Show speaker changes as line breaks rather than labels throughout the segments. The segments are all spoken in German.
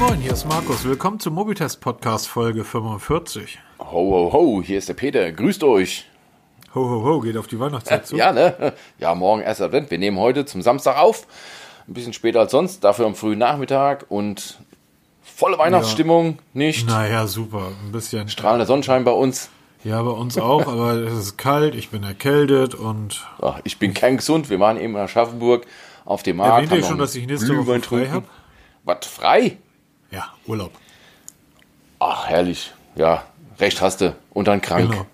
moin, hier ist Markus. Willkommen zum Mobitest Podcast Folge 45.
Ho, ho, ho, hier ist der Peter. Grüßt euch.
Ho, ho, ho, geht auf die Weihnachtszeit zu.
Ja, ne? Ja, morgen erst Advent. Wir nehmen heute zum Samstag auf. Ein bisschen später als sonst, dafür am frühen Nachmittag und volle Weihnachtsstimmung, nicht?
Naja, super. Ein bisschen.
Strahlender Sonnenschein bei uns.
Ja, bei uns auch, aber es ist kalt, ich bin erkältet und.
Ach, ich bin kerngesund. Wir waren eben in Aschaffenburg auf dem Markt.
Erwähnt ihr schon, dass ich nächste Woche frei habe?
Was, frei?
Ja, Urlaub.
Ach, herrlich. Ja, recht hast du. Und dann krank.
Genau.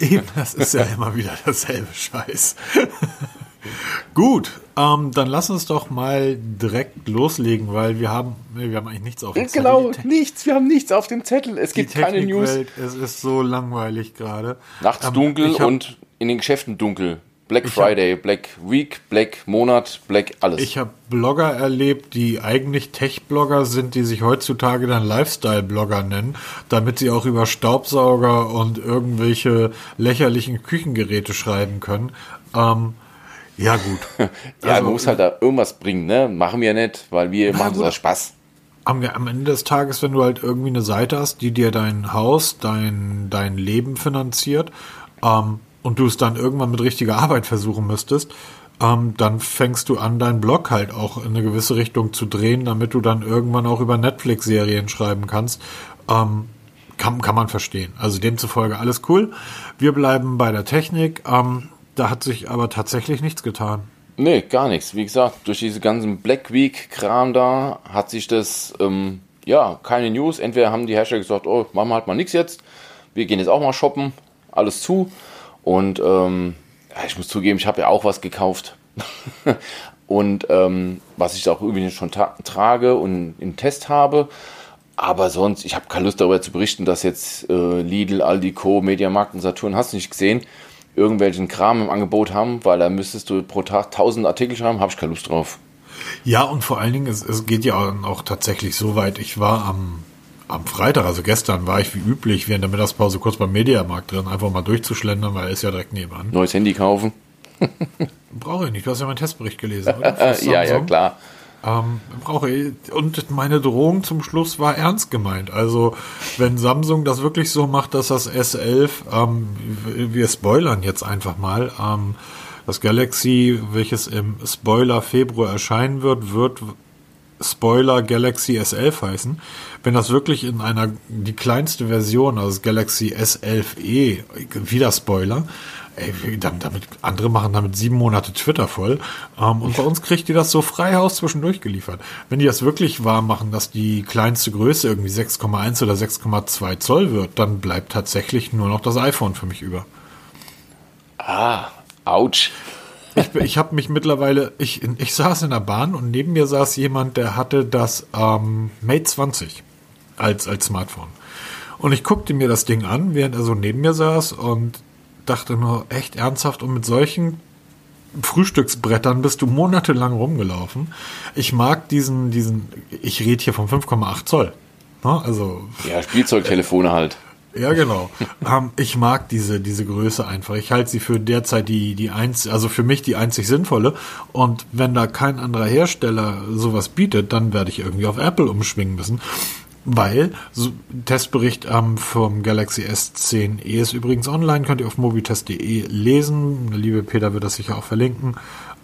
Eben, das ist ja immer wieder dasselbe Scheiß. Gut, ähm, dann lass uns doch mal direkt loslegen, weil wir haben, nee, wir haben eigentlich nichts auf dem Zettel.
Genau, nichts. Wir haben nichts auf dem Zettel. Es gibt keine News.
Es ist so langweilig gerade.
Nachts
Ähm,
dunkel
hab-
und in den Geschäften dunkel. Black
Ich hab-
Friday, Black Week, Black Monat, Black alles.
Ich habe Blogger erlebt, die eigentlich Tech-Blogger sind, die sich heutzutage dann Lifestyle-Blogger nennen, damit sie auch über Staubsauger und irgendwelche lächerlichen Küchengeräte schreiben können. Ähm, ja gut.
ja,
also-
man muss halt da irgendwas bringen, ne? Machen wir nicht, weil wir machen das Spaß.
Am, am Ende des Tages, wenn du halt irgendwie eine Seite hast, die dir dein Haus, dein, dein Leben finanziert, ähm, und du es dann irgendwann mit richtiger Arbeit versuchen müsstest, ähm, dann fängst du an, deinen Blog halt auch in eine gewisse Richtung zu drehen, damit du dann irgendwann auch über Netflix-Serien schreiben kannst. Ähm, kann, kann man verstehen. Also demzufolge alles cool. Wir bleiben bei der Technik. Ähm, da hat sich aber tatsächlich nichts getan.
Nee, gar nichts. Wie gesagt, durch diese ganzen Black Week-Kram da hat sich das, ähm, ja, keine News. Entweder haben die Hersteller gesagt, oh, machen wir halt mal nichts jetzt. Wir gehen jetzt auch mal shoppen. Alles zu. Und ähm, ich muss zugeben, ich habe ja auch was gekauft. und ähm, was ich auch übrigens schon trage und im Test habe. Aber sonst, ich habe keine Lust darüber zu berichten, dass jetzt äh, Lidl, Aldi, Co., Mediamarkt und Saturn, hast du nicht gesehen, irgendwelchen Kram im Angebot haben, weil da müsstest du pro Tag 1000 Artikel schreiben, habe ich keine Lust drauf.
Ja, und vor allen Dingen, es, es geht ja auch tatsächlich so weit. Ich war am, am Freitag, also gestern, war ich wie üblich während der Mittagspause kurz beim Mediamarkt drin, einfach mal durchzuschlendern, weil er ist ja direkt nebenan.
Neues Handy kaufen?
Brauche ich nicht, du hast ja meinen Testbericht gelesen, oder?
Ja, ja, klar.
Ähm, brauche ich. Und meine Drohung zum Schluss war ernst gemeint. Also, wenn Samsung das wirklich so macht, dass das S11, ähm, wir spoilern jetzt einfach mal, ähm, das Galaxy, welches im Spoiler Februar erscheinen wird, wird Spoiler Galaxy S11 heißen. Wenn das wirklich in einer, die kleinste Version, also Galaxy S11e, wieder Spoiler, ey, damit, damit, andere machen damit sieben Monate Twitter voll. Ähm, und bei uns kriegt die das so frei Haus zwischendurch geliefert. Wenn die das wirklich wahr machen, dass die kleinste Größe irgendwie 6,1 oder 6,2 Zoll wird, dann bleibt tatsächlich nur noch das iPhone für mich über.
Ah, ouch.
Ich, ich habe mich mittlerweile, ich, ich saß in der Bahn und neben mir saß jemand, der hatte das ähm, Mate 20 als, als Smartphone. Und ich guckte mir das Ding an, während er so neben mir saß und dachte nur, echt ernsthaft und mit solchen Frühstücksbrettern bist du monatelang rumgelaufen. Ich mag diesen, diesen, ich rede hier von 5,8 Zoll. Ne? Also
Ja, Spielzeugtelefone halt.
Ja, genau. ähm, ich mag diese, diese Größe einfach. Ich halte sie für derzeit die, die eins, also für mich die einzig sinnvolle. Und wenn da kein anderer Hersteller sowas bietet, dann werde ich irgendwie auf Apple umschwingen müssen. Weil, so, Testbericht ähm, vom Galaxy S10e ist übrigens online, könnt ihr auf mobitest.de lesen. Liebe Peter wird das sicher auch verlinken.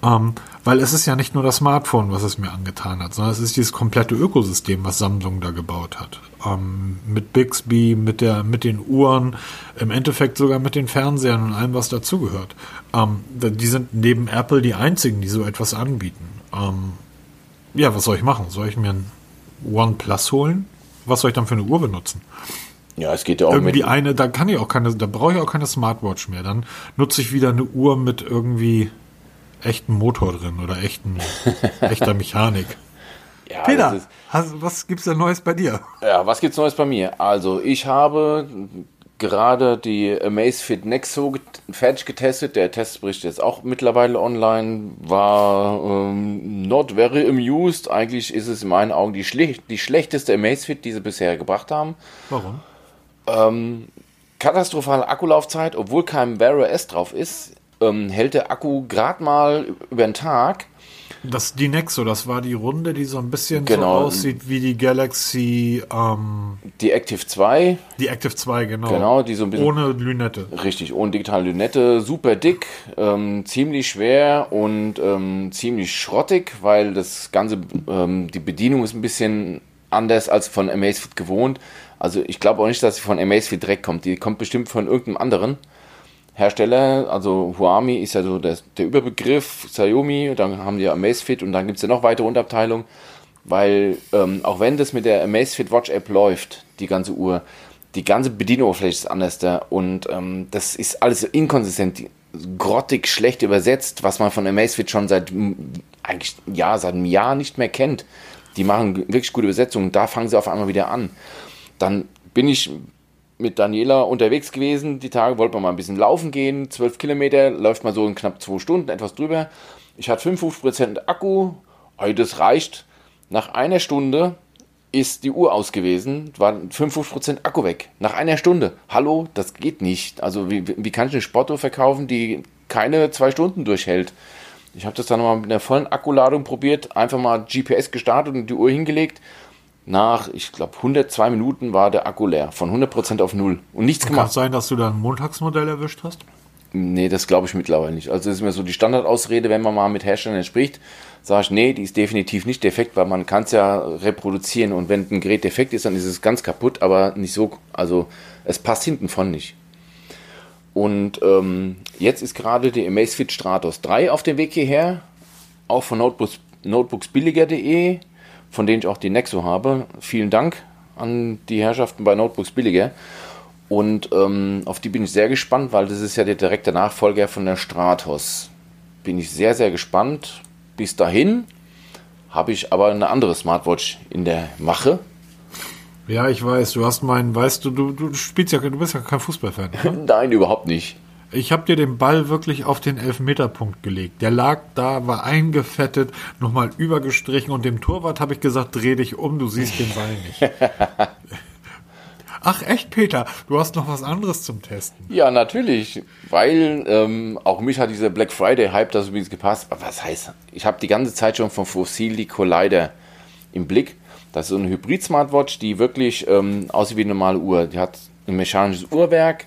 Ähm, weil es ist ja nicht nur das Smartphone, was es mir angetan hat, sondern es ist dieses komplette Ökosystem, was Samsung da gebaut hat. Ähm, mit Bixby, mit der, mit den Uhren, im Endeffekt sogar mit den Fernsehern und allem, was dazugehört. Ähm, die sind neben Apple die einzigen, die so etwas anbieten. Ähm, ja, was soll ich machen? Soll ich mir ein OnePlus holen? Was soll ich dann für eine Uhr benutzen?
Ja, es geht ja auch
irgendwie eine, da kann ich auch keine, da brauche ich auch keine Smartwatch mehr. Dann nutze ich wieder eine Uhr mit irgendwie echten Motor drin oder echten, echter Mechanik.
Ja,
Peter,
ist-
hast, was gibt's denn Neues bei dir?
Ja, was gibt's Neues bei mir? Also, ich habe gerade die Amazfit Nexo fertig getestet. Der Testbericht jetzt auch mittlerweile online. War ähm, not very amused. Eigentlich ist es in meinen Augen die, schle die schlechteste Amazfit, die sie bisher gebracht haben.
Warum?
katastrophale Akkulaufzeit, obwohl kein Wear OS drauf ist. Ähm, hält der Akku gerade mal über den Tag.
Das die Nexo, das war die Runde, die so ein bisschen
Genau.
so aussieht wie die Galaxy, ähm,
Die Active 2,
die Active 2, genau.
genau, die so ein bisschen
Ohne Lünette.
Richtig, ohne digitale Lünette, super dick, ähm, ziemlich schwer und ähm, ziemlich schrottig, weil das Ganze, ähm, die Bedienung ist ein bisschen anders als von Amazfit gewohnt. Also ich glaube auch nicht, dass sie von Amazfit direkt kommt. Die kommt bestimmt von irgendeinem anderen Hersteller. Also Huami ist ja so der, der Überbegriff, Xiaomi, dann haben die Amazfit und dann gibt es ja noch weitere Unterabteilungen. Weil ähm, auch wenn das mit der Amazfit Watch App läuft, die ganze Uhr, die ganze Bedienoberfläche ist anders da und ähm, das ist alles inkonsistent, grottig, schlecht übersetzt, was man von Amazfit schon seit eigentlich ja seit einem Jahr nicht mehr kennt. Die machen wirklich gute Übersetzungen, da fangen sie auf einmal wieder an. Dann bin ich mit Daniela unterwegs gewesen, die Tage wollten wir mal ein bisschen laufen gehen, 12 Kilometer, läuft mal so in knapp zwei Stunden, etwas drüber. Ich hatte 55% Akku, hey, das reicht. Nach einer Stunde ist die Uhr aus gewesen, war 55% Akku weg. Nach einer Stunde. Hallo, das geht nicht. Also wie, wie kann ich eine Sportuhr verkaufen, die keine zwei Stunden durchhält? Ich habe das dann mal mit einer vollen Akkuladung probiert, einfach mal GPS gestartet und die Uhr hingelegt. Nach, ich glaube, 102 Minuten war der Akku leer, von 100% auf null und nichts
Kann es
gemacht.
sein, dass du da ein Montagsmodell erwischt hast?
Nee, das glaube ich mittlerweile nicht. Also das ist mir so die Standardausrede, wenn man mal mit Herstellern spricht, sage ich, nee, die ist definitiv nicht defekt, weil man kann es ja reproduzieren und wenn ein Gerät defekt ist, dann ist es ganz kaputt, aber nicht so, also es passt hinten von nicht. Und ähm, jetzt ist gerade die Amazfit Stratos 3 auf dem Weg hierher, auch von Notebooks, notebooksbilliger.de, von denen ich auch die Nexo habe. Vielen Dank an die Herrschaften bei Notebooks Billiger. Und ähm, auf die bin ich sehr gespannt, weil das ist ja der direkte Nachfolger von der Stratos. Bin ich sehr, sehr gespannt. Bis dahin habe ich aber eine andere Smartwatch in der Mache.
Ja, ich weiß. Du hast meinen, weißt du, du, du spielst ja, du bist ja kein Fußballfan. Ne?
Nein, überhaupt nicht.
Ich habe dir den Ball wirklich auf den Elfmeterpunkt gelegt. Der lag da, war eingefettet, nochmal übergestrichen und dem Torwart habe ich gesagt, dreh dich um, du siehst den Ball nicht. Ach echt, Peter, du hast noch was anderes zum Testen.
Ja, natürlich, weil ähm, auch mich hat dieser Black Friday-Hype das übrigens gepasst. Aber was heißt, ich habe die ganze Zeit schon von Fossil die Collider im Blick. Das ist so eine Hybrid-Smartwatch, die wirklich ähm, aussieht wie eine normale Uhr. Die hat ein mechanisches Uhrwerk,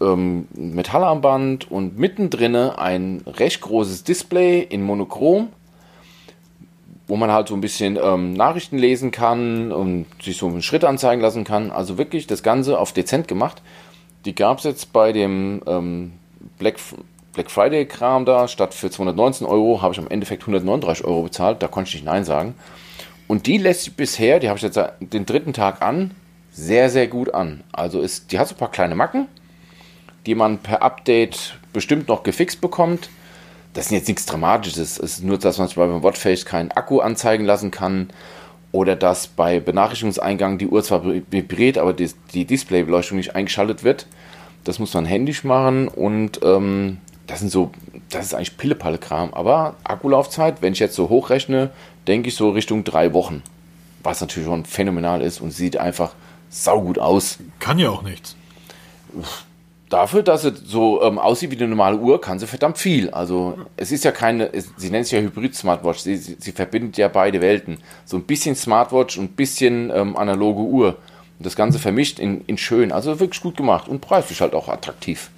ähm, Metallarmband und mittendrin ein recht großes Display in Monochrom, wo man halt so ein bisschen ähm, Nachrichten lesen kann und sich so einen Schritt anzeigen lassen kann. Also wirklich das Ganze auf dezent gemacht. Die gab es jetzt bei dem ähm, Black, Black Friday-Kram da. Statt für 219 Euro habe ich am Endeffekt 139 Euro bezahlt. Da konnte ich nicht Nein sagen. Und die lässt sich bisher, die habe ich jetzt den dritten Tag an, sehr, sehr gut an. Also ist, die hat so ein paar kleine Macken, die man per Update bestimmt noch gefixt bekommt. Das ist jetzt nichts Dramatisches. Es ist nur, dass man zum Beispiel beim Watchface keinen Akku anzeigen lassen kann. Oder dass bei Benachrichtigungseingang die Uhr zwar vibriert, aber die, die Displaybeleuchtung nicht eingeschaltet wird. Das muss man händisch machen und ähm, das sind so, das ist eigentlich Pillepalle-Kram. Aber Akkulaufzeit, wenn ich jetzt so hochrechne, denke ich so Richtung drei Wochen. Was natürlich schon phänomenal ist und sieht einfach saugut aus.
Kann ja auch nichts.
Dafür, dass sie so ähm, aussieht wie eine normale Uhr, kann sie verdammt viel. Also es ist ja keine, es, sie nennt sich ja Hybrid-Smartwatch. Sie, sie, sie verbindet ja beide Welten. So ein bisschen Smartwatch und ein bisschen ähm, analoge Uhr. Und das Ganze vermischt in, in schön. Also wirklich gut gemacht und preislich halt auch attraktiv.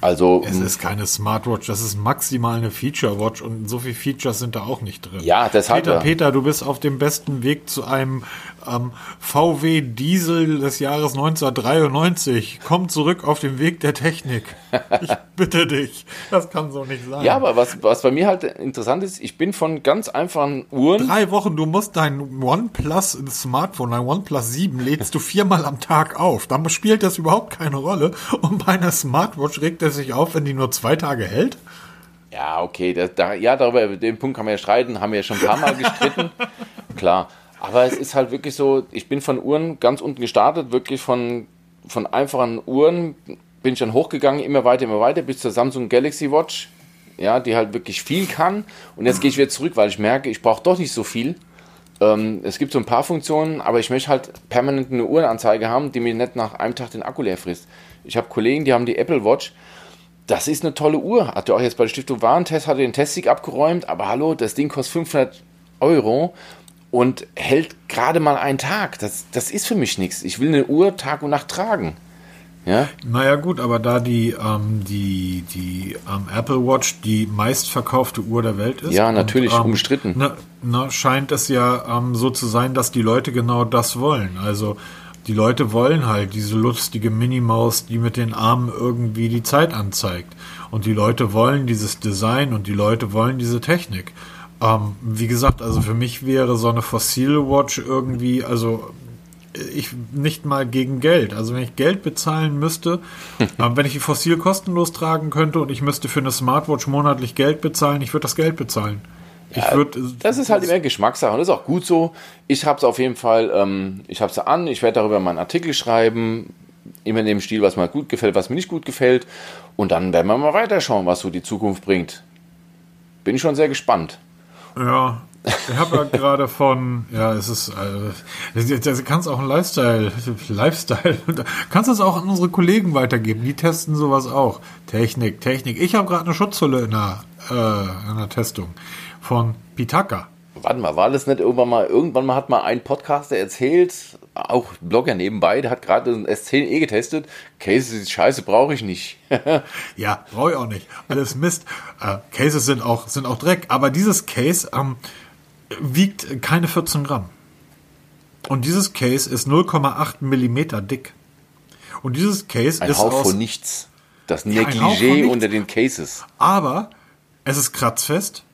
Also
Es ist keine Smartwatch, das ist maximal eine Feature-Watch und so viele Features sind da auch nicht drin.
Ja, deshalb
Peter,
ja.
Peter, du bist auf dem besten Weg zu einem ähm, VW Diesel des Jahres 1993. Komm zurück auf den Weg der Technik. Ich bitte dich. Das kann so nicht sein.
ja, aber was, was bei mir halt interessant ist, ich bin von ganz einfachen Uhren.
Drei Wochen, du musst dein OnePlus Smartphone, dein OnePlus 7, lädst du viermal am Tag auf. Dann spielt das überhaupt keine Rolle. Und bei einer Smartwatch regt er sich auf, wenn die nur zwei Tage hält.
Ja, okay, das, da, ja, darüber, über den Punkt kann man ja streiten, haben wir ja schon ein paar Mal gestritten. Klar. Aber es ist halt wirklich so, ich bin von Uhren ganz unten gestartet, wirklich von, von einfachen Uhren bin ich dann hochgegangen, immer weiter, immer weiter, bis zur Samsung Galaxy Watch, ja, die halt wirklich viel kann. Und jetzt gehe ich wieder zurück, weil ich merke, ich brauche doch nicht so viel. Ähm, es gibt so ein paar Funktionen, aber ich möchte halt permanent eine Uhrenanzeige haben, die mir nicht nach einem Tag den Akku leer frisst. Ich habe Kollegen, die haben die Apple Watch, das ist eine tolle Uhr. Hat er auch jetzt bei der Stiftung Warentest, hat er den Testsieg abgeräumt, aber hallo, das Ding kostet 500 Euro und hält gerade mal einen Tag. Das, das ist für mich nichts. Ich will eine Uhr Tag und Nacht tragen. Ja?
Naja gut, aber da die, ähm, die, die ähm, Apple Watch die meistverkaufte Uhr der Welt ist.
Ja, natürlich,
und, ähm,
umstritten.
Na, na, scheint es ja ähm, so zu sein, dass die Leute genau das wollen. Also die Leute wollen halt diese lustige Minimaus, die mit den Armen irgendwie die Zeit anzeigt. Und die Leute wollen dieses Design und die Leute wollen diese Technik. Ähm, wie gesagt, also für mich wäre so eine Fossil Watch irgendwie, also ich nicht mal gegen Geld. Also wenn ich Geld bezahlen müsste, ähm, wenn ich die Fossil kostenlos tragen könnte und ich müsste für eine Smartwatch monatlich Geld bezahlen, ich würde das Geld bezahlen.
Ja,
würd,
das ist halt immer Geschmackssache und das ist auch gut so. Ich habe es auf jeden Fall, ähm, ich habe es an, ich werde darüber meinen Artikel schreiben, immer in dem Stil, was mir gut gefällt, was mir nicht gut gefällt und dann werden wir mal weiterschauen, was so die Zukunft bringt. Bin ich schon sehr gespannt.
Ja, ich habe ja gerade von, ja, es ist, äh, du kannst auch ein Lifestyle, Lifestyle, kannst das auch an unsere Kollegen weitergeben, die testen sowas auch. Technik, Technik. Ich habe gerade eine Schutzhülle in der, äh, in der Testung von Pitaka.
Warte mal, war das nicht irgendwann mal, irgendwann mal hat mal ein Podcaster erzählt, auch Blogger nebenbei, der hat gerade ein S10e getestet. Case ist scheiße, brauche ich nicht.
Ja, brauche ich auch nicht. Alles Mist. Äh, Cases sind auch, sind auch Dreck. Aber dieses Case ähm, wiegt keine 14 Gramm. Und dieses Case ist 0,8 Millimeter dick. Und dieses Case
Ein
ist
Hauch
aus,
von nichts. Das Negligé
nichts.
unter den Cases.
aber es ist kratzfest.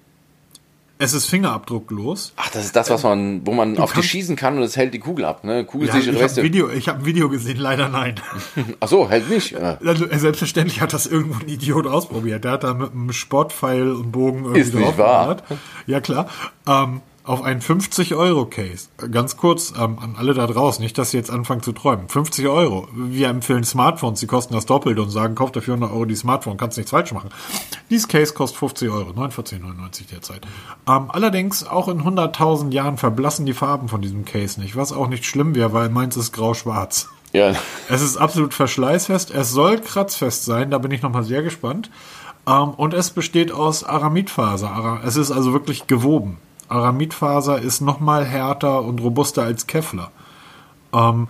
Es ist fingerabdrucklos.
Ach, das ist das, was man, wo man auf dich schießen kann und es hält die Kugel ab, ne?
Ja,
Kugelsichere
ich habe
Weste.
ein Video, ich hab ein Video gesehen, leider nein.
Ach so, hält nicht. Ja.
Also, selbstverständlich hat das irgendwo ein Idiot ausprobiert. Der hat da mit einem Sportpfeil und Bogen irgendwie
Ist nicht
draufgeballert. Ja, klar. Ähm, auf einen 50-Euro-Case. Ganz kurz ähm, an alle da draußen, nicht, dass sie jetzt anfangen zu träumen. 50 Euro. Wir empfehlen Smartphones, die kosten das Doppelte und sagen, kauft dafür 100 Euro die Smartphone, kannst nichts falsch machen. Dieses Case kostet 50 Euro, 49,99 derzeit. Ähm, allerdings, auch in 100.000 Jahren verblassen die Farben von diesem Case nicht, was auch nicht schlimm wäre, weil meins ist grau-schwarz.
ja.
Es ist absolut verschleißfest. Es soll kratzfest sein. Da bin ich nochmal sehr gespannt. Ähm, und es besteht aus Aramidfaser. Ara es ist also wirklich gewoben. Aramidfaser ist nochmal härter und robuster als Kevlar. Ähm,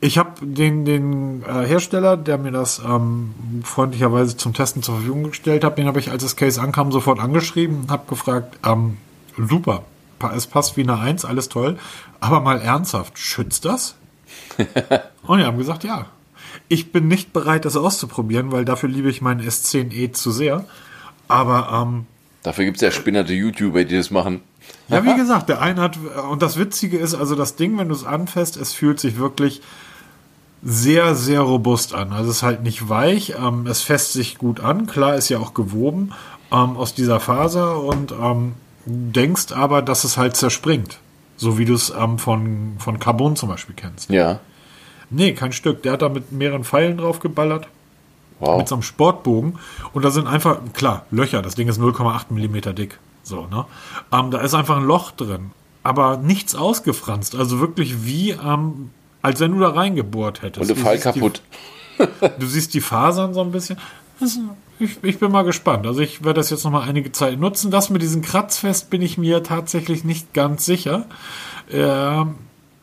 ich habe den, den äh, Hersteller, der mir das ähm, freundlicherweise zum Testen zur Verfügung gestellt hat, den habe ich, als das Case ankam, sofort angeschrieben, habe gefragt, ähm, super, es passt wie eine Eins, alles toll, aber mal ernsthaft, schützt das? Und die haben gesagt, ja. Ich bin nicht bereit, das auszuprobieren, weil dafür liebe ich meinen S10e zu sehr. Aber ähm,
Dafür gibt es ja spinnerte YouTuber, die das machen.
Ja, wie gesagt, der eine hat, und das Witzige ist, also das Ding, wenn du es anfasst, es fühlt sich wirklich sehr, sehr robust an. Also es ist halt nicht weich, ähm, es fässt sich gut an, klar ist ja auch gewoben ähm, aus dieser Faser und ähm, denkst aber, dass es halt zerspringt. So wie du es ähm, von, von Carbon zum Beispiel kennst.
Ja.
Nee, kein Stück. Der hat da mit mehreren Pfeilen drauf geballert.
Wow.
mit so einem Sportbogen und da sind einfach, klar, Löcher, das Ding ist 0,8 Millimeter dick. So, ne? Ähm, da ist einfach ein Loch drin, aber nichts ausgefranst. Also wirklich wie, ähm, als wenn du da reingebohrt hättest.
Und der
Du
Fall
siehst die-
kaputt.
Du siehst die Fasern so ein bisschen. Das, ich, ich bin mal gespannt. Also ich werde das jetzt noch mal einige Zeit nutzen. Das mit diesem Kratzfest bin ich mir tatsächlich nicht ganz sicher. Ähm,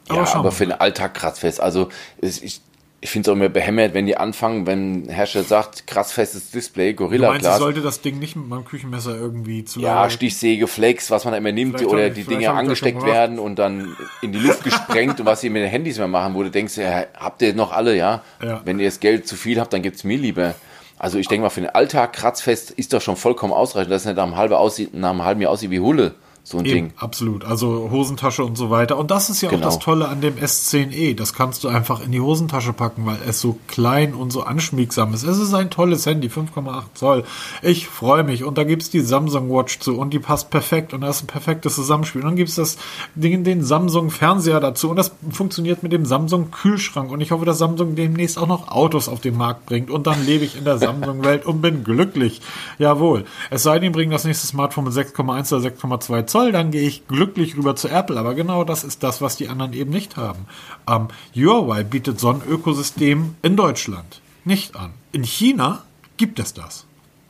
aber
ja, aber für den Alltag kratzfest. Also es, ich, ich finde es auch immer behämmert, wenn die anfangen, wenn Hersteller sagt, kratzfestes Display,
Du meinst,
Gorilla
ich
Glas.
sollte das Ding nicht mit meinem Küchenmesser irgendwie zu
Ja, Stichsäge, Flex, was man da immer nimmt,
Vielleicht
oder
ich-
die
schon
angesteckt werden und dann in die Luft gesprengt und was ihr mit den Handys mehr machen, wo du denkst, ja, habt ihr noch alle, ja?
Ja.
Wenn ihr das Geld zu viel habt, dann gibt's mir lieber. Also ich denke mal, für den Alltag kratzfest ist doch schon vollkommen ausreichend, dass es nicht nach einem halben, aussieht, nach einem halben Jahr aussieht wie Hulle, so ein
Eben,
Ding.
absolut. Also Hosentasche und so weiter. Und das ist ja
Genau.
auch das Tolle an dem S10e. Das kannst du einfach in die Hosentasche packen, weil es so klein und so anschmiegsam ist. Es ist ein tolles Handy, 5,8 Zoll. Ich freue mich. Und da gibt's die Samsung Watch zu und die passt perfekt und da ist ein perfektes Zusammenspiel. Und dann gibt's das Ding, den Samsung Fernseher dazu und das funktioniert mit dem Samsung Kühlschrank. Und ich hoffe, dass Samsung demnächst auch noch Autos auf den Markt bringt. Und dann lebe ich in der Samsung-Welt und bin glücklich. Jawohl. Es sei denn, bringen das nächste Smartphone mit 6,1 oder 6,2 Zoll, dann gehe ich glücklich rüber zu Apple. Aber genau das ist das, was die anderen eben nicht haben. Ähm, Huawei bietet so ein Ökosystem in Deutschland nicht an. In China gibt es das.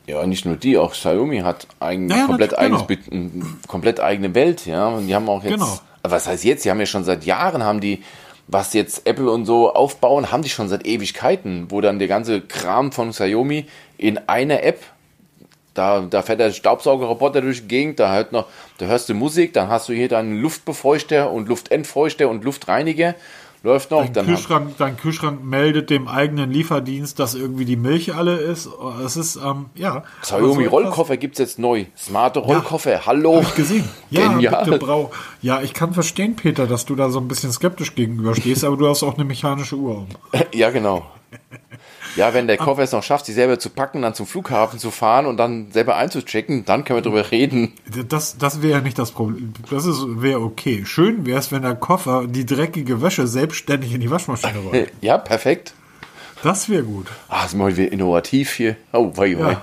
Ja, nicht nur die, auch Xiaomi hat ein
Ja, ja,
komplett, eigenes, eine komplett eigene Welt, ja. Und die haben auch jetzt,
Genau.
was heißt jetzt? Die haben ja schon seit Jahren, haben die, was jetzt Apple und so aufbauen, haben die schon seit Ewigkeiten, wo dann der ganze Kram von Xiaomi in einer App, da, da fährt der Staubsaugerroboter durch die Gegend, da hört noch, da hörst du Musik, dann hast du hier deinen Luftbefeuchter und Luftentfeuchter und Luftreiniger, läuft noch,
Dein
dann
Kühlschrank, dein Kühlschrank meldet dem eigenen Lieferdienst, dass irgendwie die Milch alle ist. Es ist, ähm, ja.
Xiaomi
so
Rollkoffer gibt's jetzt neu. Smarte Rollkoffer, hallo.
etwas gesehen. Ja,
Genial.
bitte, Brau. Ja, ich kann verstehen, Peter, dass du da so ein bisschen skeptisch gegenüber stehst, aber du hast auch eine mechanische Uhr um.
Ja, genau. Ja, wenn der Koffer es noch schafft, sich selber zu packen, dann zum Flughafen zu fahren und dann selber einzuchecken, dann können wir drüber reden.
Das, das wäre ja nicht das Problem. Das wäre okay. Schön wäre es, wenn der Koffer die dreckige Wäsche selbstständig in die Waschmaschine rollt.
Ja, perfekt.
Das wäre gut.
Ah, sind wir heute innovativ hier. Oh, wei, wei.
Ja.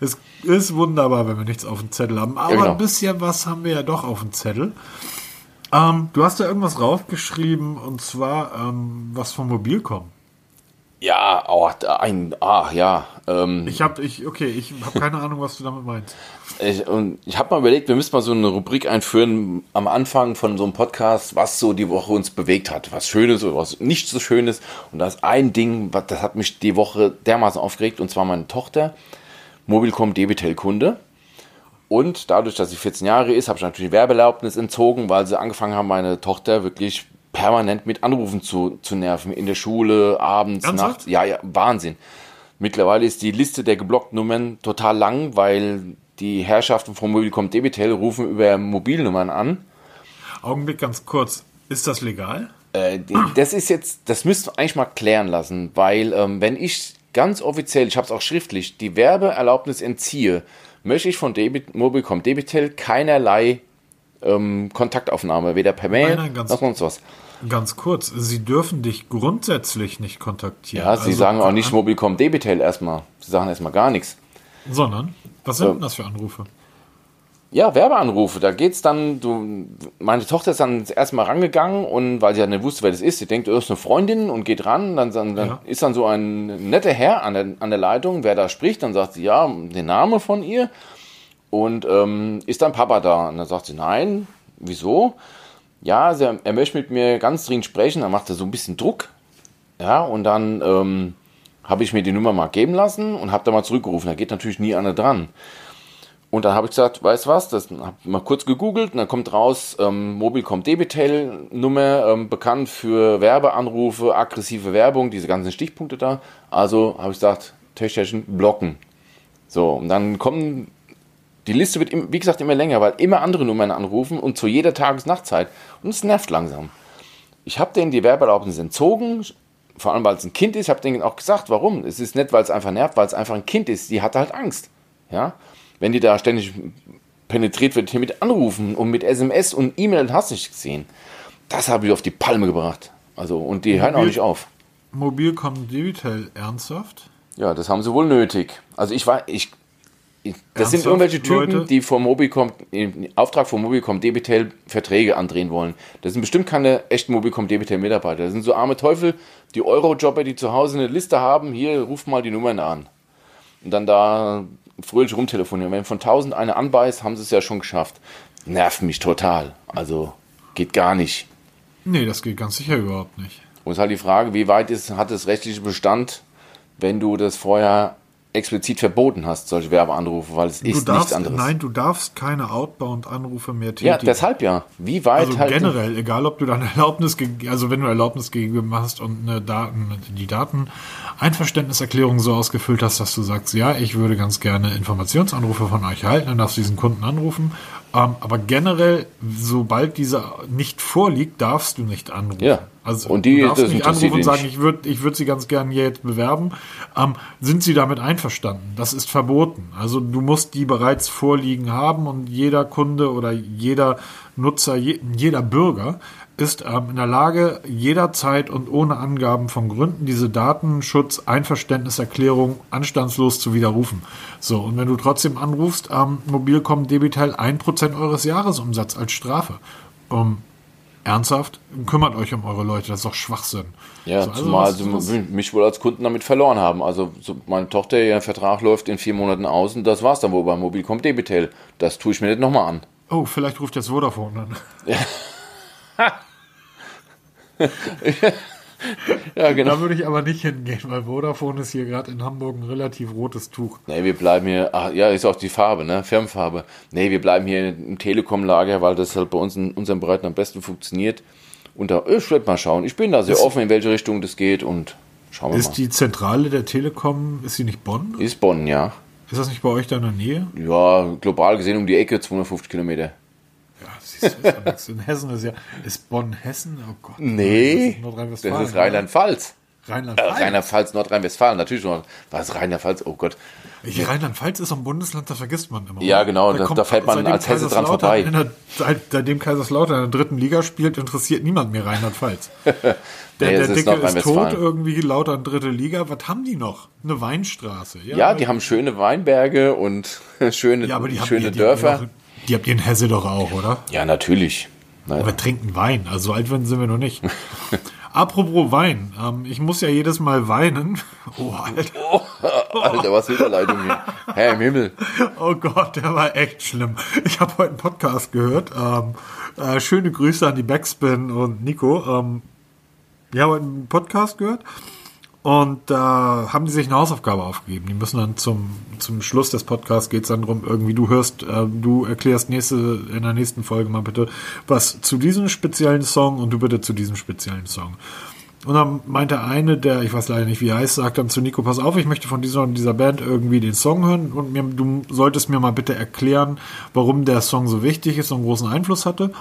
Es ist wunderbar, wenn wir nichts auf dem Zettel haben. Aber
Ja, genau.
ein bisschen was haben wir ja doch auf dem Zettel. Ähm, du hast da irgendwas raufgeschrieben und zwar ähm, was vom Mobilcom.
Ja, oh, ein, ach ja. Ähm,
Ich habe, ich, okay, ich habe keine Ahnung, was du damit meinst.
ich und ich habe mal überlegt, wir müssen mal so eine Rubrik einführen am Anfang von so einem Podcast, was so die Woche uns bewegt hat. Was Schönes oder was nicht so Schönes. Und da ist ein Ding, was, das hat mich die Woche dermaßen aufgeregt, und zwar meine Tochter, Mobilcom Debitel-Kunde. Und dadurch, dass sie 14 Jahre ist, habe ich natürlich Werbeerlaubnis entzogen, weil sie angefangen haben, meine Tochter wirklich permanent mit Anrufen zu, zu nerven. In der Schule, abends,
Ernsthaft?
nachts. Ja, ja, Wahnsinn. Mittlerweile ist die Liste der geblockten Nummern total lang, weil die Herrschaften von Mobilcom Debitel rufen über Mobilnummern an.
Augenblick ganz kurz. Ist das legal?
Äh, das ist jetzt, das müsst ihr eigentlich mal klären lassen, weil ähm, wenn ich ganz offiziell, ich habe es auch schriftlich, die Werbeerlaubnis entziehe, möchte ich von Debit, Mobilcom Debitel keinerlei ähm, Kontaktaufnahme, weder per Mail
Nein, nein,
noch sonst was.
Ganz kurz. Sie dürfen dich grundsätzlich nicht kontaktieren.
Ja, sie
Also,
sagen auch nicht Mobilcom Debitel erstmal. Sie sagen erstmal gar nichts.
Sondern, was sind denn das für Anrufe?
Ja, Werbeanrufe, da geht's dann, du, meine Tochter ist dann erstmal rangegangen und weil sie ja nicht wusste, wer das ist, sie denkt, oh, ist eine Freundin und geht ran, dann, dann, dann
Ja.
ist dann so ein netter Herr an der, an der Leitung, wer da spricht, dann sagt sie, ja, den Namen von ihr und ähm, ist dann Papa da? Und dann sagt sie, nein, wieso? Ja, sie, er möchte mit mir ganz dringend sprechen, dann macht er so ein bisschen Druck, ja, und dann ähm, habe ich mir die Nummer mal geben lassen und habe da mal zurückgerufen, da geht natürlich nie einer dran. Und dann habe ich gesagt, weißt du was, das habe mal kurz gegoogelt und dann kommt raus, ähm, Mobilcom Debitel Nummer, ähm, bekannt für Werbeanrufe, aggressive Werbung, diese ganzen Stichpunkte da. Also habe ich gesagt, Töchterchen blocken. So, und dann kommen, die Liste wird, wie gesagt, immer länger, weil immer andere Nummern anrufen und zu jeder Tages-Nachtzeit. Und es nervt langsam. Ich habe denen die Werbeerlaubnis entzogen, vor allem weil es ein Kind ist. Ich habe denen auch gesagt, warum. Es ist nicht, weil es einfach nervt, weil es einfach ein Kind ist. Die hat halt Angst. Ja, wenn die da ständig penetriert wird hier mit Anrufen und mit SMS und E-Mail, hast du nicht gesehen. Das habe ich auf die Palme gebracht. Also und die hören auch nicht auf.
Mobilcom Debitel ernsthaft?
Ja, das haben sie wohl nötig. Also ich war, ich das sind irgendwelche Typen,
Leute?
die vom Mobilcom, im Auftrag von Mobilcom Debitel Verträge andrehen wollen. Das sind bestimmt keine echten Mobilcom Debitel Mitarbeiter. Das sind so arme Teufel, die Eurojobber, die zu Hause eine Liste haben, hier, ruft mal die Nummern an. Und dann da fröhlich rumtelefonieren. Wenn von 1000 eine anbeißt, haben sie es ja schon geschafft. Nervt mich total. Also geht gar nicht.
Nee, das geht ganz sicher überhaupt nicht.
Und es ist halt die Frage, wie weit ist, hat es rechtliche Bestand, wenn du das vorher explizit verboten hast, solche Werbeanrufe, weil es
Du
ist
darfst,
nichts anderes.
nein, du darfst keine Outbound-Anrufe mehr tätigen.
ja, deshalb ja. Wie weit
Also
halt.
generell, egal ob du dann Erlaubnis, also wenn du Erlaubnis gegeben hast und eine Daten, die Dateneinverständniserklärung so ausgefüllt hast, dass du sagst, ja, ich würde ganz gerne Informationsanrufe von euch halten, dann darfst du diesen Kunden anrufen. Ähm, aber generell, sobald dieser nicht vorliegt, darfst du nicht anrufen.
Ja.
Also
Und die-
du darfst nicht anrufen und sagen,
nicht.
ich würde ich würd sie ganz gerne hier jetzt bewerben. Ähm, sind sie damit einverstanden? Das ist verboten. Also du musst die bereits vorliegen haben und jeder Kunde oder jeder Nutzer, je, jeder Bürger ist ähm, in der Lage, jederzeit und ohne Angaben von Gründen diese Datenschutz-Einverständniserklärung anstandslos zu widerrufen. So, und wenn du trotzdem anrufst, ähm, Mobilcom Debitel 1% eures Jahresumsatz als Strafe. Um, Ernsthaft? Kümmert euch um eure Leute, das ist doch Schwachsinn.
Ja,
So, also
zumal sie mich wohl als Kunden damit verloren haben. Also so meine Tochter, ihr Vertrag läuft in vier Monaten aus und das war's dann wohl beim Mobilcom Debitel. Das tue ich mir nicht nochmal an.
Oh, vielleicht ruft jetzt Vodafone an.
Ja, genau.
Da würde ich aber nicht hingehen, weil Vodafone ist hier gerade in Hamburg ein relativ rotes Tuch.
Nee, wir bleiben hier, ach ja, ist auch die Farbe, ne? Firmenfarbe. Nee, wir bleiben hier im Telekom-Lager, weil das halt bei uns in unseren Breiten am besten funktioniert. Und da, ich werde mal schauen. Ich bin da sehr
Ist-
offen, in welche Richtung das geht und schauen wir
Ist
mal.
die Zentrale der Telekom, ist sie nicht Bonn?
ist Bonn, ja.
Ist das nicht bei euch da in der Nähe?
Ja, global gesehen um die Ecke 250 Kilometer.
Ja, siehst ja. In Hessen ist ja. Ist Bonn Hessen? Oh Gott.
Nee,
Das ist Nordrhein-Westfalen.
das ist Rheinland-Pfalz. Äh,
Rheinland-Pfalz.
Rheinland-Pfalz, Nordrhein-Westfalen, natürlich noch. Was Rheinland-Pfalz? Oh Gott.
Rheinland-Pfalz ist so ein Bundesland, das vergisst man immer.
Ja, genau, da-
kommt-
da fährt man als Hesse dran vorbei.
In der, seit, seitdem Kaiserslautern in der dritten Liga spielt, interessiert niemand mehr Rheinland-Pfalz. Der,
Nee,
der
es ist
Dicke ist tot, irgendwie Lautern dritte Liga. Was haben die noch? Eine Weinstraße.
Ja, die haben schöne Weinberge und schöne,
ja, aber die haben,
schöne
die, die habt ihr
Dörfer.
Die habt ihr in Hesse doch auch, oder?
Ja, natürlich. Nein.
Wir trinken Wein, also so alt sind wir noch nicht. Apropos Wein, ähm, ich muss ja jedes Mal weinen. Oh, Alter.
Alter, was Überleitung hier. Herr im Himmel.
Oh Gott, der war echt schlimm. Ich habe heute einen Podcast gehört. Ähm, äh, schöne Grüße an die Backspin und Nico. Ähm, wir haben heute einen Podcast gehört und da haben die sich eine Hausaufgabe aufgegeben. Die müssen dann zum, zum Schluss des Podcasts geht es dann darum, irgendwie du hörst, äh, du erklärst nächste, in der nächsten Folge mal bitte was zu diesem speziellen Song und du bitte zu diesem speziellen Song. Und dann meinte eine, der, ich weiß leider nicht, wie er heißt, sagt dann zu Nico, pass auf, ich möchte von dieser dieser Band irgendwie den Song hören und mir, du solltest mir mal bitte erklären, warum der Song so wichtig ist und großen Einfluss hatte.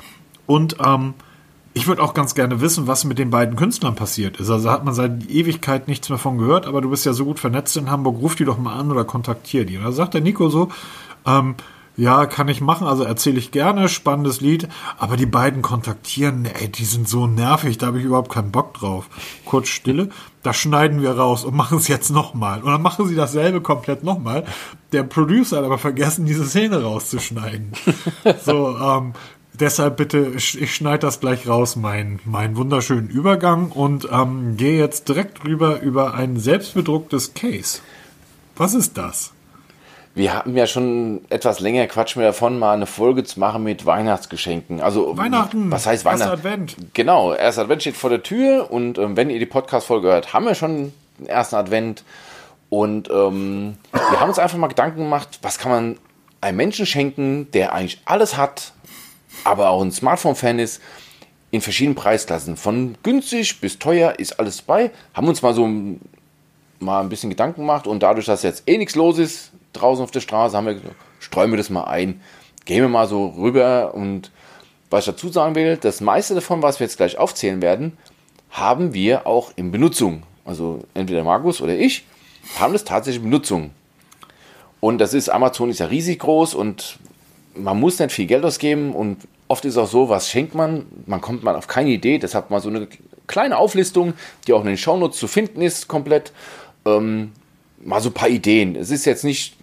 Und ähm, ich würde auch ganz gerne wissen, was mit den beiden Künstlern passiert ist. Also hat man seit Ewigkeit nichts mehr von gehört, aber du bist ja so gut vernetzt in Hamburg, ruf die doch mal an oder kontaktier die. Und da sagt der Nico so, ähm, ja, kann ich machen, also erzähle ich gerne, spannendes Lied, aber die beiden kontaktieren, ey, die sind so nervig, da habe ich überhaupt keinen Bock drauf. Kurz Stille, da schneiden wir raus und machen es jetzt nochmal. Und dann machen sie dasselbe komplett nochmal. Der Producer hat aber vergessen, diese Szene rauszuschneiden. so, ähm, deshalb bitte, ich schneide das gleich raus, mein, mein wunderschönen Übergang und ähm, gehe jetzt direkt rüber über ein selbstbedrucktes Case. Was ist das?
Wir hatten ja schon etwas länger Quatsch mir davon, mal eine Folge zu machen mit Weihnachtsgeschenken. Also
Weihnachten,
Was heißt Weihnachten?
Advent.
Genau, erster Advent steht vor der Tür und ähm, wenn ihr die Podcast-Folge hört, haben wir schon den ersten Advent. Und ähm, wir haben uns einfach mal Gedanken gemacht, was kann man einem Menschen schenken, der eigentlich alles hat, aber auch ein Smartphone-Fan ist, in verschiedenen Preisklassen. Von günstig bis teuer ist alles dabei. Haben uns mal so mal ein bisschen Gedanken gemacht und dadurch, dass jetzt eh nichts los ist draußen auf der Straße, haben wir gesagt, streuen wir das mal ein. Gehen wir mal so rüber und was ich dazu sagen will, das meiste davon, was wir jetzt gleich aufzählen werden, haben wir auch in Benutzung. Also entweder Markus oder ich haben das tatsächlich in Benutzung. Und das ist, Amazon ist ja riesig groß und man muss nicht viel Geld ausgeben und oft ist auch so, was schenkt man, man kommt mal auf keine Idee, deshalb mal so eine kleine Auflistung, die auch in den Shownotes zu finden ist, komplett. Ähm, mal so ein paar Ideen. Es ist jetzt nicht,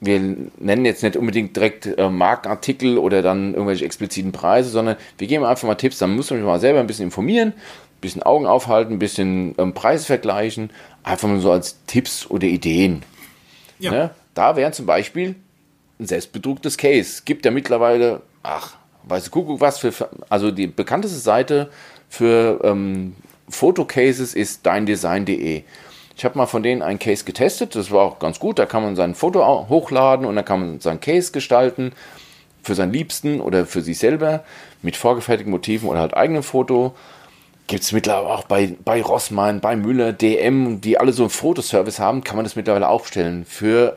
wir nennen jetzt nicht unbedingt direkt äh, Markenartikel oder dann irgendwelche expliziten Preise, sondern wir geben einfach mal Tipps, dann muss man sich mal selber ein bisschen informieren, ein bisschen Augen aufhalten, ein bisschen ähm, Preise vergleichen, einfach mal so als Tipps oder Ideen.
Ja.
Ne? Da wäre zum Beispiel ein selbstbedrucktes Case. Gibt ja mittlerweile, ach, weiß du, Kuckuck was für, also die bekannteste Seite für ähm, Fotocases ist deindesign.de. Ich habe mal von denen ein Case getestet, das war auch ganz gut. Da kann man sein Foto hochladen und dann kann man sein Case gestalten für seinen Liebsten oder für sich selber mit vorgefertigten Motiven oder halt eigenem Foto. Gibt es mittlerweile auch bei, bei Rossmann, bei Müller, DM, die alle so einen Fotoservice haben, kann man das mittlerweile aufstellen. Für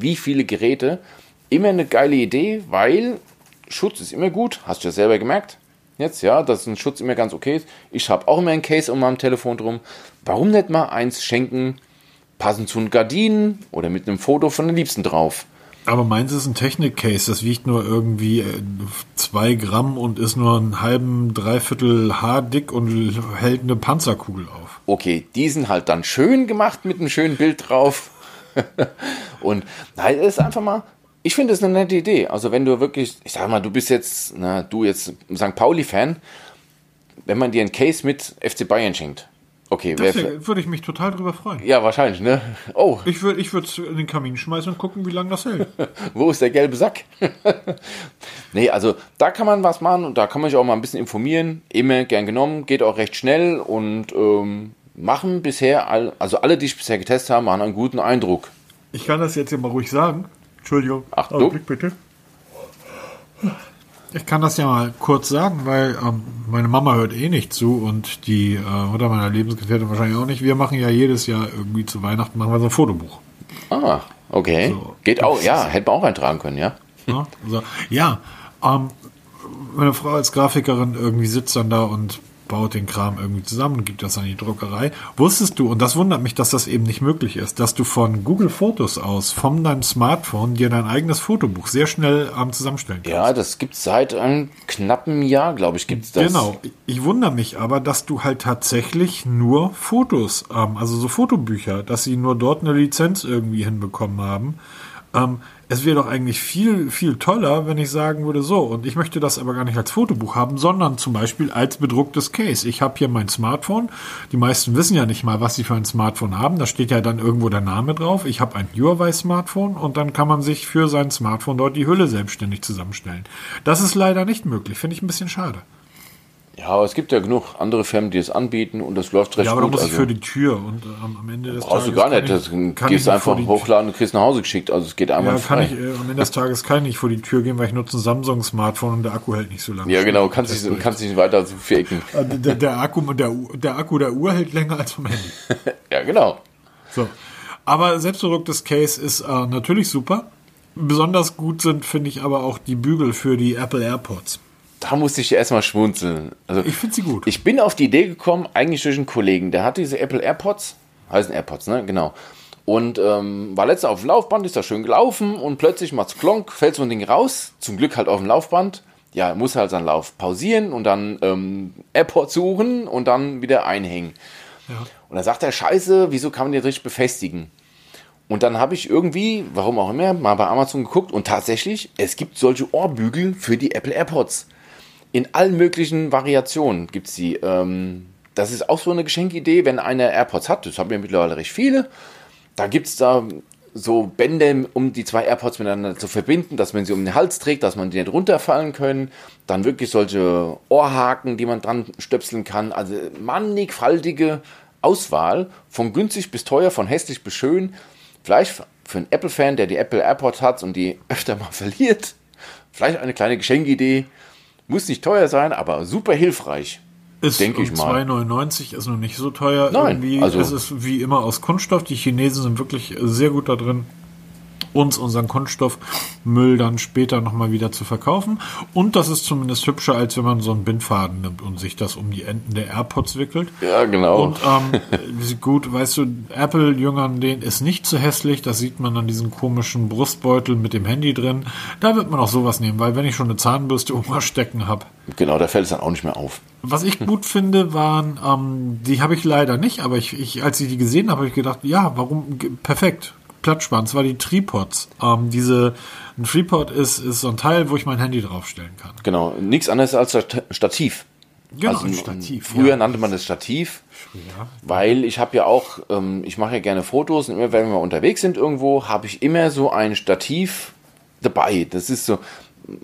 wie viele Geräte. Immer eine geile Idee, weil Schutz ist immer gut. Hast du ja selber gemerkt. Jetzt, ja, dass ein Schutz immer ganz okay ist. Ich habe auch immer ein Case um meinem Telefon drum. Warum nicht mal eins schenken, passend zu den Gardinen oder mit einem Foto von den Liebsten drauf?
Aber meins ist ein Technik-Case, das wiegt nur irgendwie äh, zwei Gramm und ist nur einen halben, dreiviertel Haar dick und hält eine Panzerkugel auf.
Okay, die sind halt dann schön gemacht mit einem schönen Bild drauf. und nein, das ist einfach mal, ich finde das eine nette Idee. Also wenn du wirklich, ich sag mal, du bist jetzt, na, du jetzt St. Pauli-Fan, wenn man dir einen Case mit FC Bayern schenkt. Okay, wer,
Das würde ich mich total drüber freuen.
ja, wahrscheinlich, ne? Oh,
Ich würde ich es in den Kamin schmeißen und gucken, wie lange das hält.
wo ist der gelbe Sack? nee, also da kann man was machen und da kann man sich auch mal ein bisschen informieren. Immer gern genommen, geht auch recht schnell und ähm, machen bisher, all, also alle, die ich bisher getestet habe, machen einen guten Eindruck.
Ich kann das jetzt ja mal ruhig sagen. Entschuldigung.
Achtung.
Augenblick bitte. Ich kann das ja mal kurz sagen, weil ähm, meine Mama hört eh nicht zu und die äh, Mutter meiner Lebensgefährtin wahrscheinlich auch nicht. Wir machen ja jedes Jahr irgendwie zu Weihnachten machen wir so ein Fotobuch.
Ah, okay.
So.
Geht auch, ja, hätte man auch eintragen können, ja.
Ne? Also, ja, ähm, meine Frau als Grafikerin irgendwie sitzt dann da und baut den Kram irgendwie zusammen und gibt das an die Druckerei. Wusstest du, und das wundert mich, dass das eben nicht möglich ist, dass du von Google Fotos aus, von deinem Smartphone, dir dein eigenes Fotobuch sehr schnell ähm, zusammenstellen kannst.
Ja, das gibt's seit einem knappen Jahr, glaube ich, gibt's das.
Genau. Ich wundere mich aber, dass du halt tatsächlich nur Fotos, ähm, also so Fotobücher, dass sie nur dort eine Lizenz irgendwie hinbekommen haben. Ähm, es wäre doch eigentlich viel, viel toller, wenn ich sagen würde, so, und ich möchte das aber gar nicht als Fotobuch haben, sondern zum Beispiel als bedrucktes Case. Ich habe hier mein Smartphone. Die meisten wissen ja nicht mal, was sie für ein Smartphone haben. Da steht ja dann irgendwo der Name drauf. Ich habe ein Huawei-Smartphone und dann kann man sich für sein Smartphone dort die Hülle selbstständig zusammenstellen. Das ist leider nicht möglich. Finde ich ein bisschen schade.
Ja, aber es gibt ja genug andere Firmen, die es anbieten und das läuft recht
Ja, aber da
gut.
muss ich
also,
für die Tür und ähm, am Ende des
brauchst du
Tages
gar
kann
nicht.
ich-
Das
kann ich
gehst
nicht
du einfach hochladen und kriegst nach Hause geschickt. Also es geht
Ja,
einmal
kann
frei.
ich, äh, am Ende des Tages kann ich nicht vor die Tür gehen, weil ich nutze ein Samsung-Smartphone und der Akku hält nicht so lange.
Ja, genau, kannst dich, kannst dich nicht weiter so faken.
Äh, der, der, Akku, der, der Akku der Uhr hält länger als vom Handy.
Ja, genau.
So. Aber selbstbedrucktes Case ist äh, natürlich super. Besonders gut sind, finde ich, aber auch die Bügel für die Apple AirPods.
Da musste ich erstmal schmunzeln. Also
Ich finde sie gut.
Ich bin auf die Idee gekommen, eigentlich durch einen Kollegen, der hat diese Apple AirPods, heißen AirPods, ne? Genau. Und ähm, war letztens auf dem Laufband, ist da schön gelaufen und plötzlich macht's klonk, fällt so ein Ding raus. Zum Glück halt auf dem Laufband. Ja, muss halt seinen Lauf pausieren und dann ähm, AirPods suchen und dann wieder einhängen. Und dann sagt er, scheiße, wieso kann man die richtig befestigen? Und dann habe ich irgendwie, warum auch immer, mal bei Amazon geguckt und tatsächlich, es gibt solche Ohrbügel für die Apple AirPods. In allen möglichen Variationen gibt es die. Ähm, das ist auch so eine Geschenkidee, wenn einer AirPods hat. Das haben wir mittlerweile recht viele. Da gibt es da so Bänder, um die zwei AirPods miteinander zu verbinden, dass man sie um den Hals trägt, dass man die nicht runterfallen können. Dann wirklich solche Ohrhaken, die man dran stöpseln kann. Also mannigfaltige Auswahl, von günstig bis teuer, von hässlich bis schön. Vielleicht für einen Apple-Fan, der die Apple AirPods hat und die öfter mal verliert, vielleicht eine kleine Geschenkidee. Muss nicht teuer sein, aber super hilfreich.
Ist
denke ich mal.
2,99 ist noch nicht so teuer.
Nein,
Irgendwie,
also-
es ist wie immer aus Kunststoff. Die Chinesen sind wirklich sehr gut da drin, uns unseren Kunststoffmüll dann später nochmal wieder zu verkaufen. Und das ist zumindest hübscher, als wenn man so einen Bindfaden nimmt und sich das um die Enden der AirPods wickelt.
Ja, genau.
Und ähm, gut, weißt du, Apple-Jüngern, denen ist nicht zu hässlich. Das sieht man an diesem komischen Brustbeutel mit dem Handy drin. Da wird man auch sowas nehmen, weil wenn ich schon eine Zahnbürste Oma stecken habe,
genau, da fällt es dann auch nicht mehr auf.
was ich gut finde, waren, ähm, die habe ich leider nicht, aber ich, ich, als ich die gesehen habe, habe ich gedacht, ja, warum, perfekt, Platzspann, zwar die Tripods. Ähm, diese, ein Tripod ist, ist so ein Teil, wo ich mein Handy draufstellen kann.
Genau, nichts anderes als Stat- Stativ.
Genau,
Also,
ein Stativ.
Früher
ja.
nannte man das Stativ,
Ja.
weil ich habe ja auch, ähm, ich mache ja gerne Fotos und immer wenn wir unterwegs sind irgendwo, habe ich immer so ein Stativ dabei. Das ist so,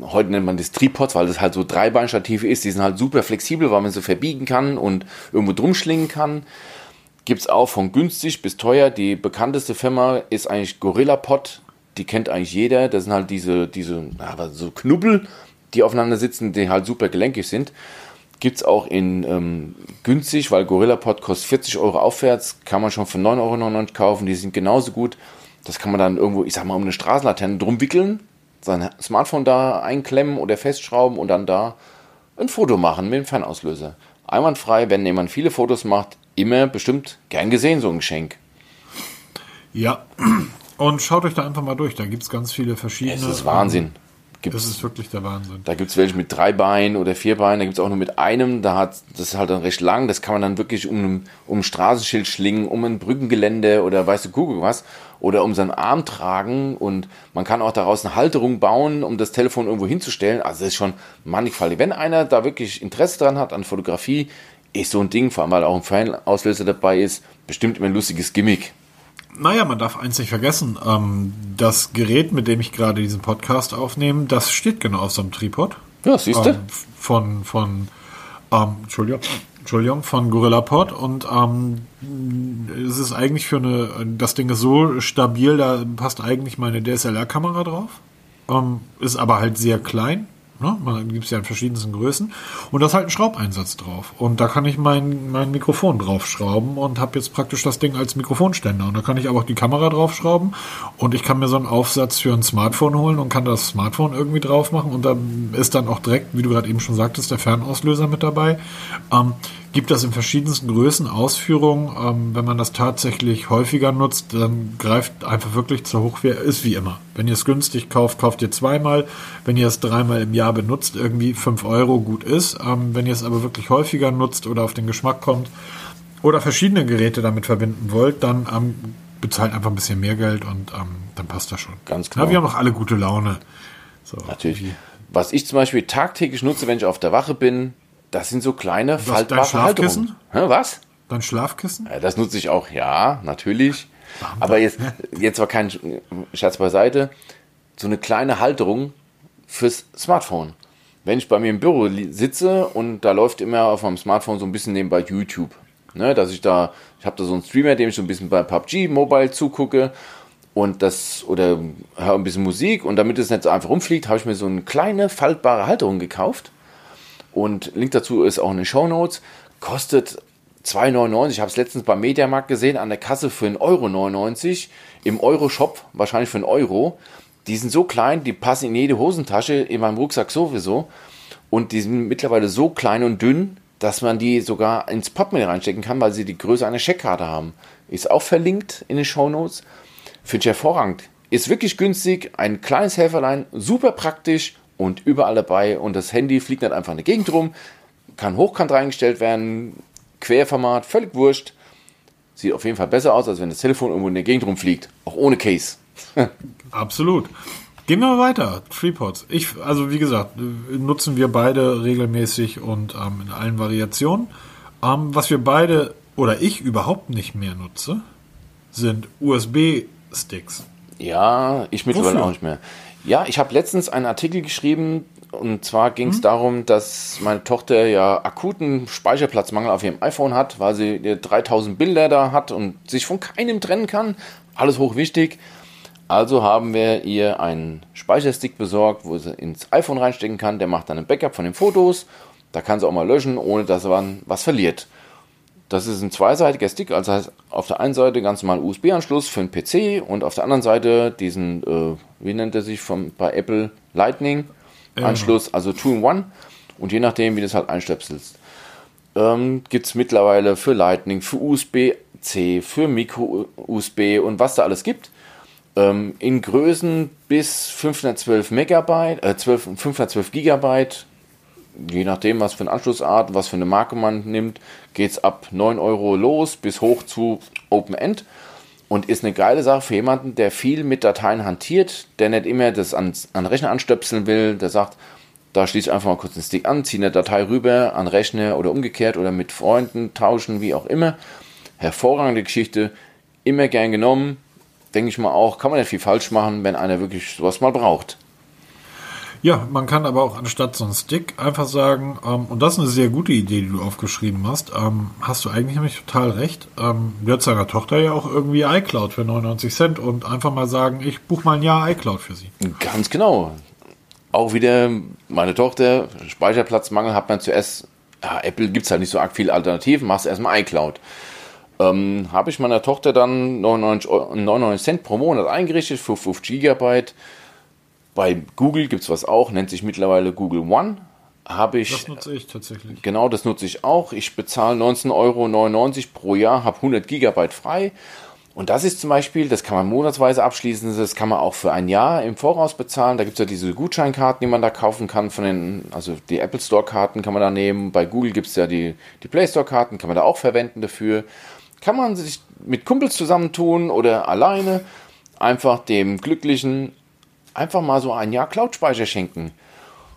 heute nennt man das Tripods, weil das halt so Dreibeinstative ist. Die sind halt super flexibel, weil man so verbiegen kann und irgendwo drum schlingen kann. Gibt es auch von günstig bis teuer. Die bekannteste Firma ist eigentlich Gorilla Pod. Die kennt eigentlich jeder. Das sind halt diese, diese so Knubbel, die aufeinander sitzen, die halt super gelenkig sind. Gibt es auch in ähm, günstig, weil Gorilla Pod kostet 40 Euro aufwärts, kann man schon für 9,99 Euro kaufen. Die sind genauso gut. Das kann man dann irgendwo, ich sag mal, um eine Straßenlaterne drum wickeln, sein Smartphone da einklemmen oder festschrauben und dann da ein Foto machen mit dem Fernauslöser. Einwandfrei, wenn jemand viele Fotos macht, immer bestimmt gern gesehen, so ein Geschenk.
Ja. Und schaut euch da einfach mal durch. Da gibt es ganz viele verschiedene.
Es ist Wahnsinn. Gibt's,
das ist wirklich der Wahnsinn.
Da gibt es welche mit drei Beinen oder vier Beinen, da gibt es auch nur mit einem, da hat, das ist halt dann recht lang, das kann man dann wirklich um, um ein Straßenschild schlingen, um ein Brückengelände oder weißt du, Google was, oder um seinen Arm tragen und man kann auch daraus eine Halterung bauen, um das Telefon irgendwo hinzustellen. Also das ist schon mannigfaltig. Wenn einer da wirklich Interesse dran hat an Fotografie, ist so ein Ding, vor allem weil auch ein Fanauslöser dabei ist, bestimmt immer ein lustiges Gimmick.
Naja, man darf eins nicht vergessen. Ähm, das Gerät, mit dem ich gerade diesen Podcast aufnehme, das steht genau auf so einem Tripod.
Ja, siehst du?
Ähm, von, von, ähm, Entschuldigung, Entschuldigung, von GorillaPod und ähm, es ist eigentlich für eine, das Ding ist so stabil, da passt eigentlich meine DSLR-Kamera drauf. Ähm, ist aber halt sehr klein, Ne? Man gibt es ja in verschiedensten Größen. Und da ist halt ein Schraubeinsatz drauf. Und da kann ich mein, mein Mikrofon draufschrauben und habe jetzt praktisch das Ding als Mikrofonständer. Und da kann ich aber auch die Kamera draufschrauben. Und ich kann mir so einen Aufsatz für ein Smartphone holen und kann das Smartphone irgendwie drauf machen. Und da ist dann auch direkt, wie du gerade eben schon sagtest, der Fernauslöser mit dabei. Ähm, gibt das in verschiedensten Größen Ausführungen. Ähm, wenn man das tatsächlich häufiger nutzt, dann greift einfach wirklich zur Hochwehr. Ist wie immer. Wenn ihr es günstig kauft, kauft ihr zweimal. Wenn ihr es dreimal im Jahr benutzt, irgendwie fünf Euro gut ist. Ähm, wenn ihr es aber wirklich häufiger nutzt oder auf den Geschmack kommt oder verschiedene Geräte damit verbinden wollt, dann ähm, bezahlt einfach ein bisschen mehr Geld und ähm, dann passt das schon.
Ganz klar.
Ja, wir haben auch alle gute Laune.
So, Natürlich. Was ich zum Beispiel tagtäglich nutze, wenn ich auf der Wache bin, das sind so kleine
Was, faltbare dein Schlafkissen?
Hä, was?
Dein Schlafkissen?
Ja, das nutze ich auch, ja, natürlich. Aber jetzt, jetzt war kein Scherz beiseite. So eine kleine Halterung fürs Smartphone. Wenn ich bei mir im Büro sitze und da läuft immer auf meinem Smartphone so ein bisschen nebenbei YouTube. Ne, dass ich da, ich habe da so einen Streamer, dem ich so ein bisschen bei PUBG Mobile zugucke und das oder höre ein bisschen Musik und damit es nicht so einfach rumfliegt, habe ich mir so eine kleine faltbare Halterung gekauft und Link dazu ist auch in den Show Notes. Kostet 2,99. Ich habe es letztens beim Mediamarkt gesehen, an der Kasse für 1,99 Euro. Im Euro-Shop wahrscheinlich für einen Euro. Die sind so klein, die passen in jede Hosentasche, in meinem Rucksack sowieso. Und die sind mittlerweile so klein und dünn, dass man die sogar ins Portemonnaie reinstecken kann, weil sie die Größe einer Scheckkarte haben. Ist auch verlinkt in den Show Notes. Finde ich hervorragend. Ist wirklich günstig, ein kleines Helferlein, super praktisch und überall dabei und das Handy fliegt nicht einfach in die Gegend rum, kann hochkant reingestellt werden, Querformat, völlig wurscht. Sieht auf jeden Fall besser aus, als wenn das Telefon irgendwo in der Gegend rumfliegt, auch ohne Case.
Absolut. Gehen wir weiter. Tripods. Ich, also wie gesagt, nutzen wir beide regelmäßig und ähm, in allen Variationen. Ähm, was wir beide oder ich überhaupt nicht mehr nutze, sind USB-Sticks.
Ja, ich mittlerweile auch nicht mehr. Ja, ich habe letztens einen Artikel geschrieben und zwar ging es mhm. darum, dass meine Tochter ja akuten Speicherplatzmangel auf ihrem iPhone hat, weil sie 3000 Bilder da hat und sich von keinem trennen kann. Alles hochwichtig. Also haben wir ihr einen Speicherstick besorgt, wo sie ins iPhone reinstecken kann. Der macht dann ein Backup von den Fotos. Da kann sie auch mal löschen, ohne dass man was verliert. Das ist ein zweiseitiger Stick, also heißt auf der einen Seite ganz normal USB-Anschluss für einen PC und auf der anderen Seite diesen, äh, wie nennt er sich vom, bei Apple Lightning Anschluss, ja. also Two-in-One und je nachdem, wie du das halt einstöpselst. Ähm, Gibt es mittlerweile für Lightning, für USB-C, für Micro-USB und was da alles gibt. Ähm, in Größen bis 512 Megabyte, äh, 12, 512 Gigabyte, je nachdem, was für eine Anschlussart, was für eine Marke man nimmt, geht es ab 9 Euro los bis hoch zu Open End. Und ist eine geile Sache für jemanden, der viel mit Dateien hantiert, der nicht immer das an, an Rechner anstöpseln will, der sagt, da schließe ich einfach mal kurz den Stick an, ziehe eine Datei rüber an Rechner oder umgekehrt oder mit Freunden tauschen, wie auch immer. Hervorragende Geschichte, immer gern genommen. Denke ich mal auch, kann man nicht viel falsch machen, wenn einer wirklich sowas mal braucht.
Ja, man kann aber auch anstatt so einen Stick einfach sagen, ähm, und das ist eine sehr gute Idee, die du aufgeschrieben hast, ähm, hast du eigentlich nämlich total recht. Ähm, wird seiner Tochter ja auch irgendwie iCloud für 99 Cent und einfach mal sagen, ich buche mal ein Jahr iCloud für sie.
Ganz genau. Auch wieder meine Tochter, Speicherplatzmangel hat man zuerst, ja, Apple gibt es halt nicht so arg viele Alternativen, machst erstmal iCloud. Ähm, Habe ich meiner Tochter dann 99, 99 Cent pro Monat eingerichtet für 5 Gigabyte bei Google gibt es was auch, nennt sich mittlerweile Google One. Habe ich.
Das nutze ich tatsächlich.
Genau, das nutze ich auch. Ich bezahle 19,99 Euro pro Jahr, habe 100 Gigabyte frei. Und das ist zum Beispiel, das kann man monatsweise abschließen, das kann man auch für ein Jahr im Voraus bezahlen. Da gibt es ja diese Gutscheinkarten, die man da kaufen kann von den, also die Apple Store-Karten kann man da nehmen. Bei Google gibt es ja die, die Play Store-Karten, kann man da auch verwenden dafür. Kann man sich mit Kumpels zusammentun oder alleine einfach dem Glücklichen einfach mal so ein Jahr Cloud-Speicher schenken.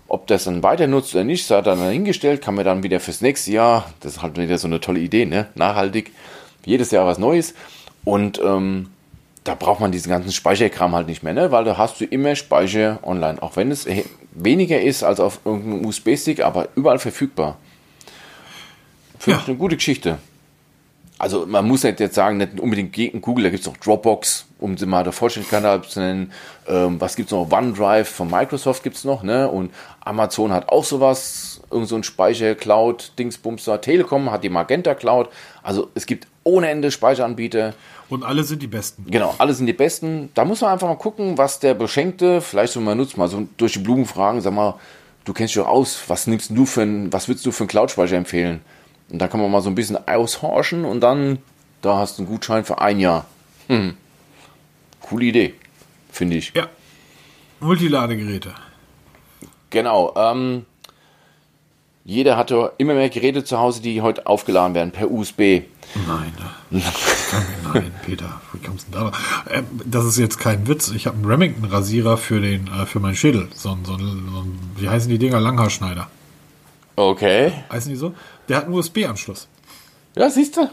Ob das dann weiter nutzt oder nicht, sei dann dahingestellt, kann man dann wieder fürs nächste Jahr, das ist halt wieder so eine tolle Idee, ne? nachhaltig, jedes Jahr was Neues und ähm, da braucht man diesen ganzen Speicherkram halt nicht mehr, ne? weil da hast du immer Speicher online, auch wenn es weniger ist als auf irgendeinem USB-Stick, aber überall verfügbar. Finde ja. ich eine gute Geschichte. Also man muss nicht jetzt sagen, nicht unbedingt gegen Google, da gibt es noch Dropbox, um sie mal der Vollständigkeit zu nennen. Ähm, was gibt es noch? OneDrive von Microsoft gibt es noch, ne? Und Amazon hat auch sowas, irgend so ein Speicher, Cloud, Dingsbumster. Telekom hat die Magenta Cloud. Also es gibt ohne Ende Speicheranbieter.
Und alle sind die besten.
Genau, alle sind die besten. Da muss man einfach mal gucken, was der Beschenkte, vielleicht so mal nutzt, mal so durch die Blumen fragen, sag mal, du kennst dich doch aus, was nimmst du für ein, was würdest du für einen Cloud-Speicher empfehlen? Und da kann man mal so ein bisschen aushorchen und dann, da hast du einen Gutschein für ein Jahr. Hm. Coole Idee, finde ich.
Ja. Multiladegeräte.
Genau. Ähm, jeder hatte immer mehr Geräte zu Hause, die heute aufgeladen werden per USB.
Nein, nein, Peter, wie kommst du denn da? Äh, das ist jetzt kein Witz. Ich habe einen Remington-Rasierer für den, äh, für meinen Schädel. So, so, so, wie heißen die Dinger? Langhaarschneider.
Okay.
Heißen die so? Der hat einen USB-Anschluss.
Ja, siehst du?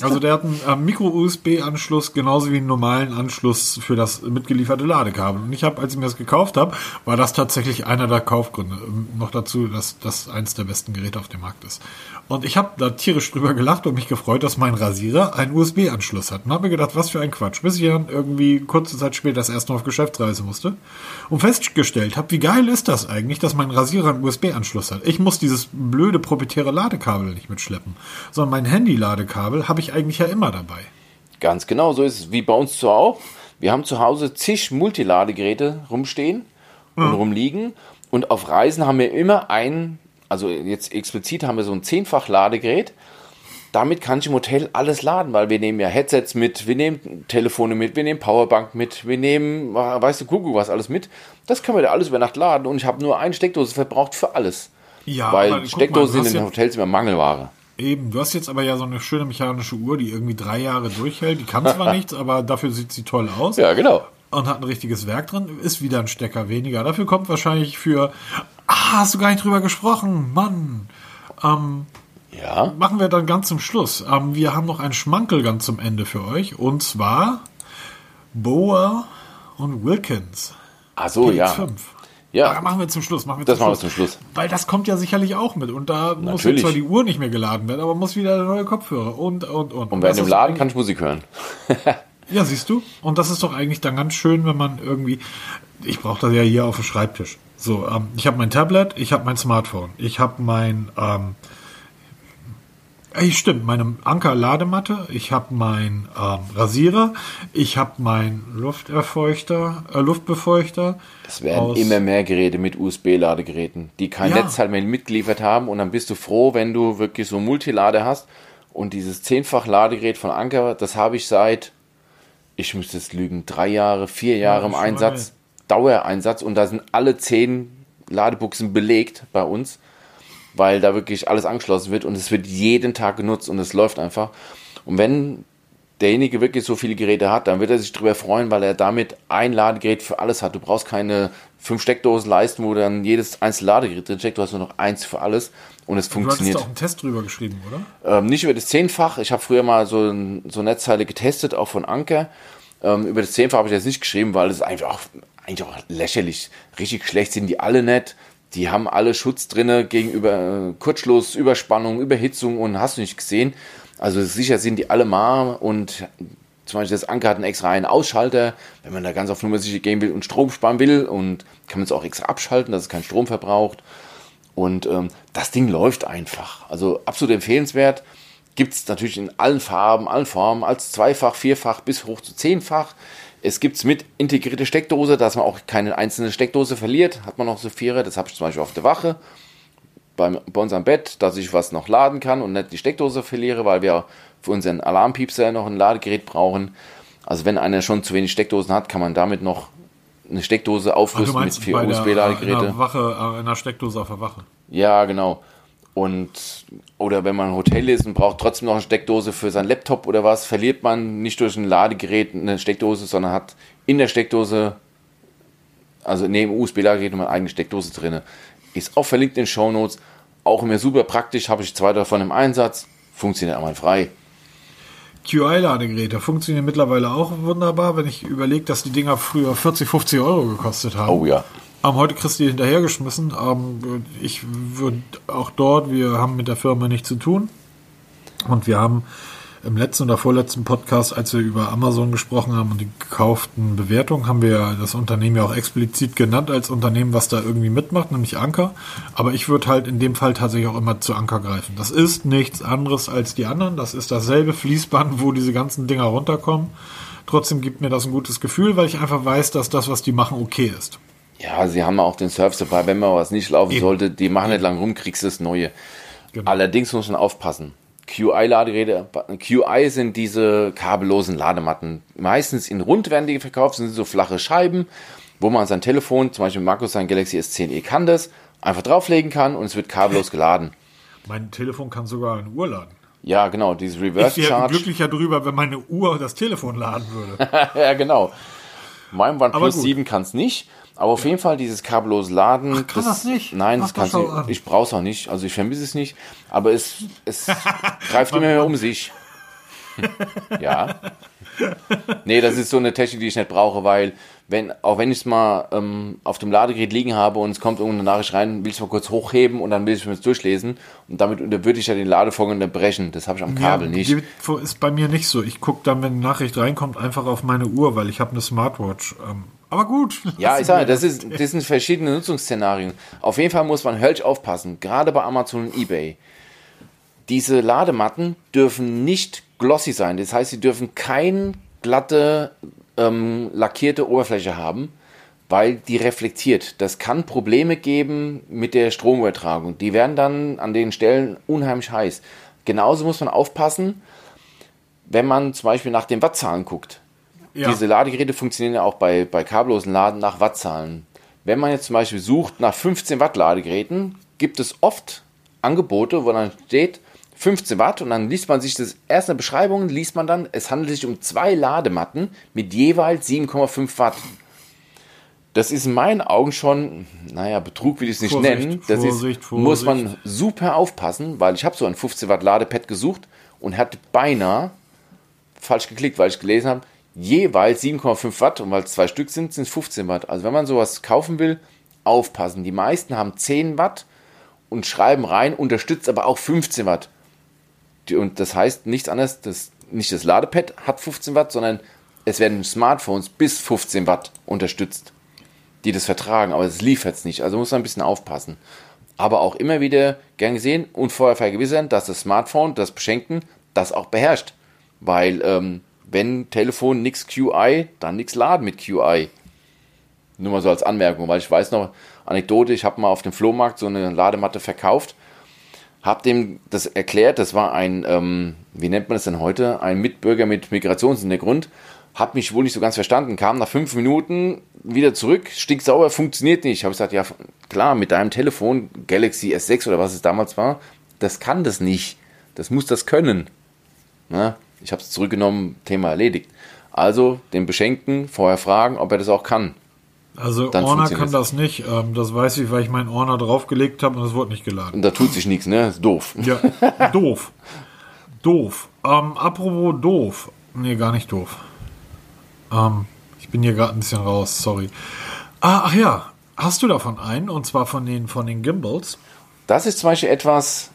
Also der hat einen äh, Micro-USB-Anschluss genauso wie einen normalen Anschluss für das mitgelieferte Ladekabel. Und ich habe, als ich mir das gekauft habe, war das tatsächlich einer der Kaufgründe. Ähm, noch dazu, dass das eins der besten Geräte auf dem Markt ist. Und ich habe da tierisch drüber gelacht und mich gefreut, dass mein Rasierer einen USB-Anschluss hat. Und habe mir gedacht, was für ein Quatsch. Bis ich dann irgendwie kurze Zeit später das erste Mal auf Geschäftsreise musste und festgestellt habe, wie geil ist das eigentlich, dass mein Rasierer einen USB-Anschluss hat. Ich muss dieses blöde proprietäre Ladekabel nicht mitschleppen, sondern mein Handy-Ladekabel habe ich eigentlich ja immer dabei.
Ganz genau, so ist es wie bei uns zu auch. Wir haben zu Hause zig Multiladegeräte rumstehen und mhm. rumliegen und auf Reisen haben wir immer einen also jetzt explizit haben wir so ein zehnfach Ladegerät. Damit kann ich im Hotel alles laden, weil wir nehmen ja Headsets mit, wir nehmen Telefone mit, wir nehmen Powerbank mit, wir nehmen, weißt du, Google was alles mit. Das können wir da alles über Nacht laden und ich habe nur eine Steckdose verbraucht für alles. Ja, weil Steckdosen sind in den Hotels immer Mangelware.
Eben, du hast jetzt aber ja so eine schöne mechanische Uhr, die irgendwie drei Jahre durchhält. Die kann zwar nichts, aber dafür sieht sie toll aus.
Ja, genau.
Und hat ein richtiges Werk drin, ist wieder ein Stecker weniger. Dafür kommt wahrscheinlich für Ah, hast du gar nicht drüber gesprochen, Mann. Ähm,
ja.
Machen wir dann ganz zum Schluss. Ähm, wir haben noch einen Schmankel ganz zum Ende für euch. Und zwar Boa und Wilkins.
Ach so, ja.
5. Ja. Ah, machen wir zum Schluss. Machen wir
das zum machen Schluss. wir zum Schluss.
Weil das kommt ja sicherlich auch mit. Und da Natürlich. muss jetzt zwar die Uhr nicht mehr geladen werden, aber muss wieder der neue Kopfhörer und, und, und.
Und während dem Laden kann ich Musik hören.
ja, siehst du? Und das ist doch eigentlich dann ganz schön, wenn man irgendwie. Ich brauche das ja hier auf dem Schreibtisch. So, ähm, ich habe mein Tablet, ich habe mein Smartphone, ich habe mein, ähm, ey, stimmt, meine Anker-Ladematte, ich habe mein ähm, Rasierer, ich habe mein Lufterfeuchter, äh, Luftbefeuchter.
Es werden immer mehr Geräte mit USB-Ladegeräten, die kein ja. Netzteil mehr mitgeliefert haben und dann bist du froh, wenn du wirklich so Multilade hast und dieses zehnfach Ladegerät von Anker, das habe ich seit, ich müsste es lügen, drei Jahre, vier Jahre ja, im Einsatz. Dauereinsatz und da sind alle zehn Ladebuchsen belegt bei uns, weil da wirklich alles angeschlossen wird und es wird jeden Tag genutzt und es läuft einfach. Und wenn derjenige wirklich so viele Geräte hat, dann wird er sich darüber freuen, weil er damit ein Ladegerät für alles hat. Du brauchst keine fünf Steckdosen leisten, wo dann jedes einzelne Ladegerät drin steckt. Du hast nur noch eins für alles und es funktioniert. Du
hast auch einen Test drüber geschrieben, oder?
Ähm, nicht über das Zehnfach. Ich habe früher mal so, so Netzteile getestet, auch von Anker. Ähm, über das Zehnfach habe ich jetzt nicht geschrieben, weil es einfach eigentlich auch lächerlich. Richtig schlecht sind die alle nicht. Die haben alle Schutz drinne gegenüber äh, Kurzschluss, Überspannung, Überhitzung und hast du nicht gesehen. Also sicher sind die alle mal und zum Beispiel das Anker hat einen extra einen Ausschalter, wenn man da ganz auf Nummer sicher gehen will und Strom sparen will und kann man es auch extra abschalten, dass es keinen Strom verbraucht. Und ähm, das Ding läuft einfach. Also absolut empfehlenswert. Gibt es natürlich in allen Farben, allen Formen, als zweifach, vierfach bis hoch zu zehnfach. Es gibt es mit integrierte Steckdose, dass man auch keine einzelne Steckdose verliert. Hat man noch so Vierer, das habe ich zum Beispiel auf der Wache. Beim, bei uns am Bett, dass ich was noch laden kann und nicht die Steckdose verliere, weil wir für unseren Alarmpiepser noch ein Ladegerät brauchen. Also wenn einer schon zu wenig Steckdosen hat, kann man damit noch eine Steckdose
Ach, du
aufrüsten mit
meinst
vier
der,
USB-Ladegeräte.
Wache, in einer Steckdose auf der Wache.
Ja, genau. Und oder wenn man ein Hotel ist und braucht trotzdem noch eine Steckdose für seinen Laptop oder was, verliert man nicht durch ein Ladegerät eine Steckdose, sondern hat in der Steckdose, also neben USB-Ladegerät, eine eigene Steckdose drin. Ist auch verlinkt in den Show Notes. Auch immer super praktisch, habe ich zwei davon im Einsatz. Funktioniert einmal frei.
QI-Ladegeräte funktionieren mittlerweile auch wunderbar, wenn ich überlege, dass die Dinger früher 40, 50 Euro gekostet haben.
Oh ja.
Ähm, heute kriegst du die hinterhergeschmissen. Ähm, ich würde auch dort, wir haben mit der Firma nichts zu tun. Und wir haben im letzten oder vorletzten Podcast, als wir über Amazon gesprochen haben und die gekauften Bewertungen, haben wir das Unternehmen ja auch explizit genannt als Unternehmen, was da irgendwie mitmacht, nämlich Anker. Aber ich würde halt in dem Fall tatsächlich auch immer zu Anker greifen. Das ist nichts anderes als die anderen. Das ist dasselbe Fließband, wo diese ganzen Dinger runterkommen. Trotzdem gibt mir das ein gutes Gefühl, weil ich einfach weiß, dass das, was die machen, okay ist.
Ja, sie haben auch den Surf Supply, wenn mal was nicht laufen
Eben.
sollte, die machen nicht lang rum, kriegst du das Neue.
Genau.
Allerdings muss man aufpassen. QI-Ladegeräte, QI sind diese kabellosen Ladematten. Meistens in rund werden die verkauft, sind so flache Scheiben, wo man sein Telefon, zum Beispiel Markus sein Galaxy S10e kann das, einfach drauflegen kann und es wird kabellos geladen.
Mein Telefon kann sogar eine Uhr laden.
Ja, genau, dieses
Ich
Reverse
wäre
Charge.
glücklicher drüber, wenn meine Uhr das Telefon laden würde.
ja, genau. Mein OnePlus
gut.
7 kann es nicht, aber auf jeden Fall dieses kabellose Laden.
Ach, kann das nicht?
Nein,
Ach,
das kannst du.
an.
Ich brauche es auch nicht. Also ich vermisse es nicht, aber es, es greift immer mehr um sich. ja. Nee, das ist so eine Technik, die ich nicht brauche, weil wenn, auch wenn ich es mal ähm, auf dem Ladegerät liegen habe und es kommt irgendeine Nachricht rein, will ich es mal kurz hochheben und dann will ich es mir durchlesen und damit würde ich ja den Ladevorgang unterbrechen. Das habe ich am Kabel
ja,
nicht.
Ist bei mir nicht so. Ich gucke dann, wenn eine Nachricht reinkommt, einfach auf meine Uhr, weil ich habe eine Smartwatch. Ähm, aber gut.
Ja, ich sage, das, ist, das sind verschiedene Nutzungsszenarien. Auf jeden Fall muss man höllisch aufpassen, gerade bei Amazon und eBay. Diese Ladematten dürfen nicht glossy sein. Das heißt, sie dürfen keine glatte, ähm, lackierte Oberfläche haben, weil die reflektiert. Das kann Probleme geben mit der Stromübertragung. Die werden dann an den Stellen unheimlich heiß. Genauso muss man aufpassen, wenn man zum Beispiel nach den Wattzahlen guckt.
Ja.
Diese Ladegeräte funktionieren ja auch bei, bei kabellosen Laden nach Wattzahlen. Wenn man jetzt zum Beispiel sucht nach 15 Watt Ladegeräten, gibt es oft Angebote, wo dann steht 15 Watt und dann liest man sich das erste Beschreibung, liest man dann, es handelt sich um zwei Ladematten mit jeweils 7,5 Watt. Das ist in meinen Augen schon, naja, Betrug will ich es nicht
Vorsicht,
nennen. Das
Vorsicht,
ist, muss man
Vorsicht.
super aufpassen, weil ich habe so ein 15 Watt Ladepad gesucht und hatte beinahe falsch geklickt, weil ich gelesen habe, jeweils 7,5 Watt und weil es zwei Stück sind, sind es 15 Watt. Also wenn man sowas kaufen will, aufpassen. Die meisten haben 10 Watt und schreiben rein, unterstützt aber auch 15 Watt. Und das heißt nichts anderes, das, nicht das Ladepad hat 15 Watt, sondern es werden Smartphones bis 15 Watt unterstützt, die das vertragen, aber es liefert es nicht. Also muss man ein bisschen aufpassen. Aber auch immer wieder gern gesehen und vorher vergewissern, dass das Smartphone, das Beschenken, das auch beherrscht. Weil ähm, wenn Telefon nix QI, dann nix laden mit QI. Nur mal so als Anmerkung, weil ich weiß noch, Anekdote, ich habe mal auf dem Flohmarkt so eine Ladematte verkauft, habe dem das erklärt, das war ein, ähm, wie nennt man das denn heute, ein Mitbürger mit Migrationshintergrund, hat mich wohl nicht so ganz verstanden, kam nach fünf Minuten wieder zurück, stinksauer, funktioniert nicht. Habe ich gesagt, ja klar, mit deinem Telefon, Galaxy S6 oder was es damals war, das kann das nicht. Das muss das können. Na, ich habe es zurückgenommen, Thema erledigt. Also den Beschenkten vorher fragen, ob er das auch kann.
Also
Dann
Orner kann das nicht. Ähm, das weiß ich, weil ich meinen Orner draufgelegt habe und es wurde nicht geladen.
Und da tut sich nichts, ne? Ist doof.
Ja, doof. Doof. Ähm, apropos doof. Nee, gar nicht doof. Ähm, ich bin hier gerade ein bisschen raus, sorry. Ah, ach ja, hast du davon einen? Und zwar von den, von den Gimbals.
Das ist zum Beispiel etwas,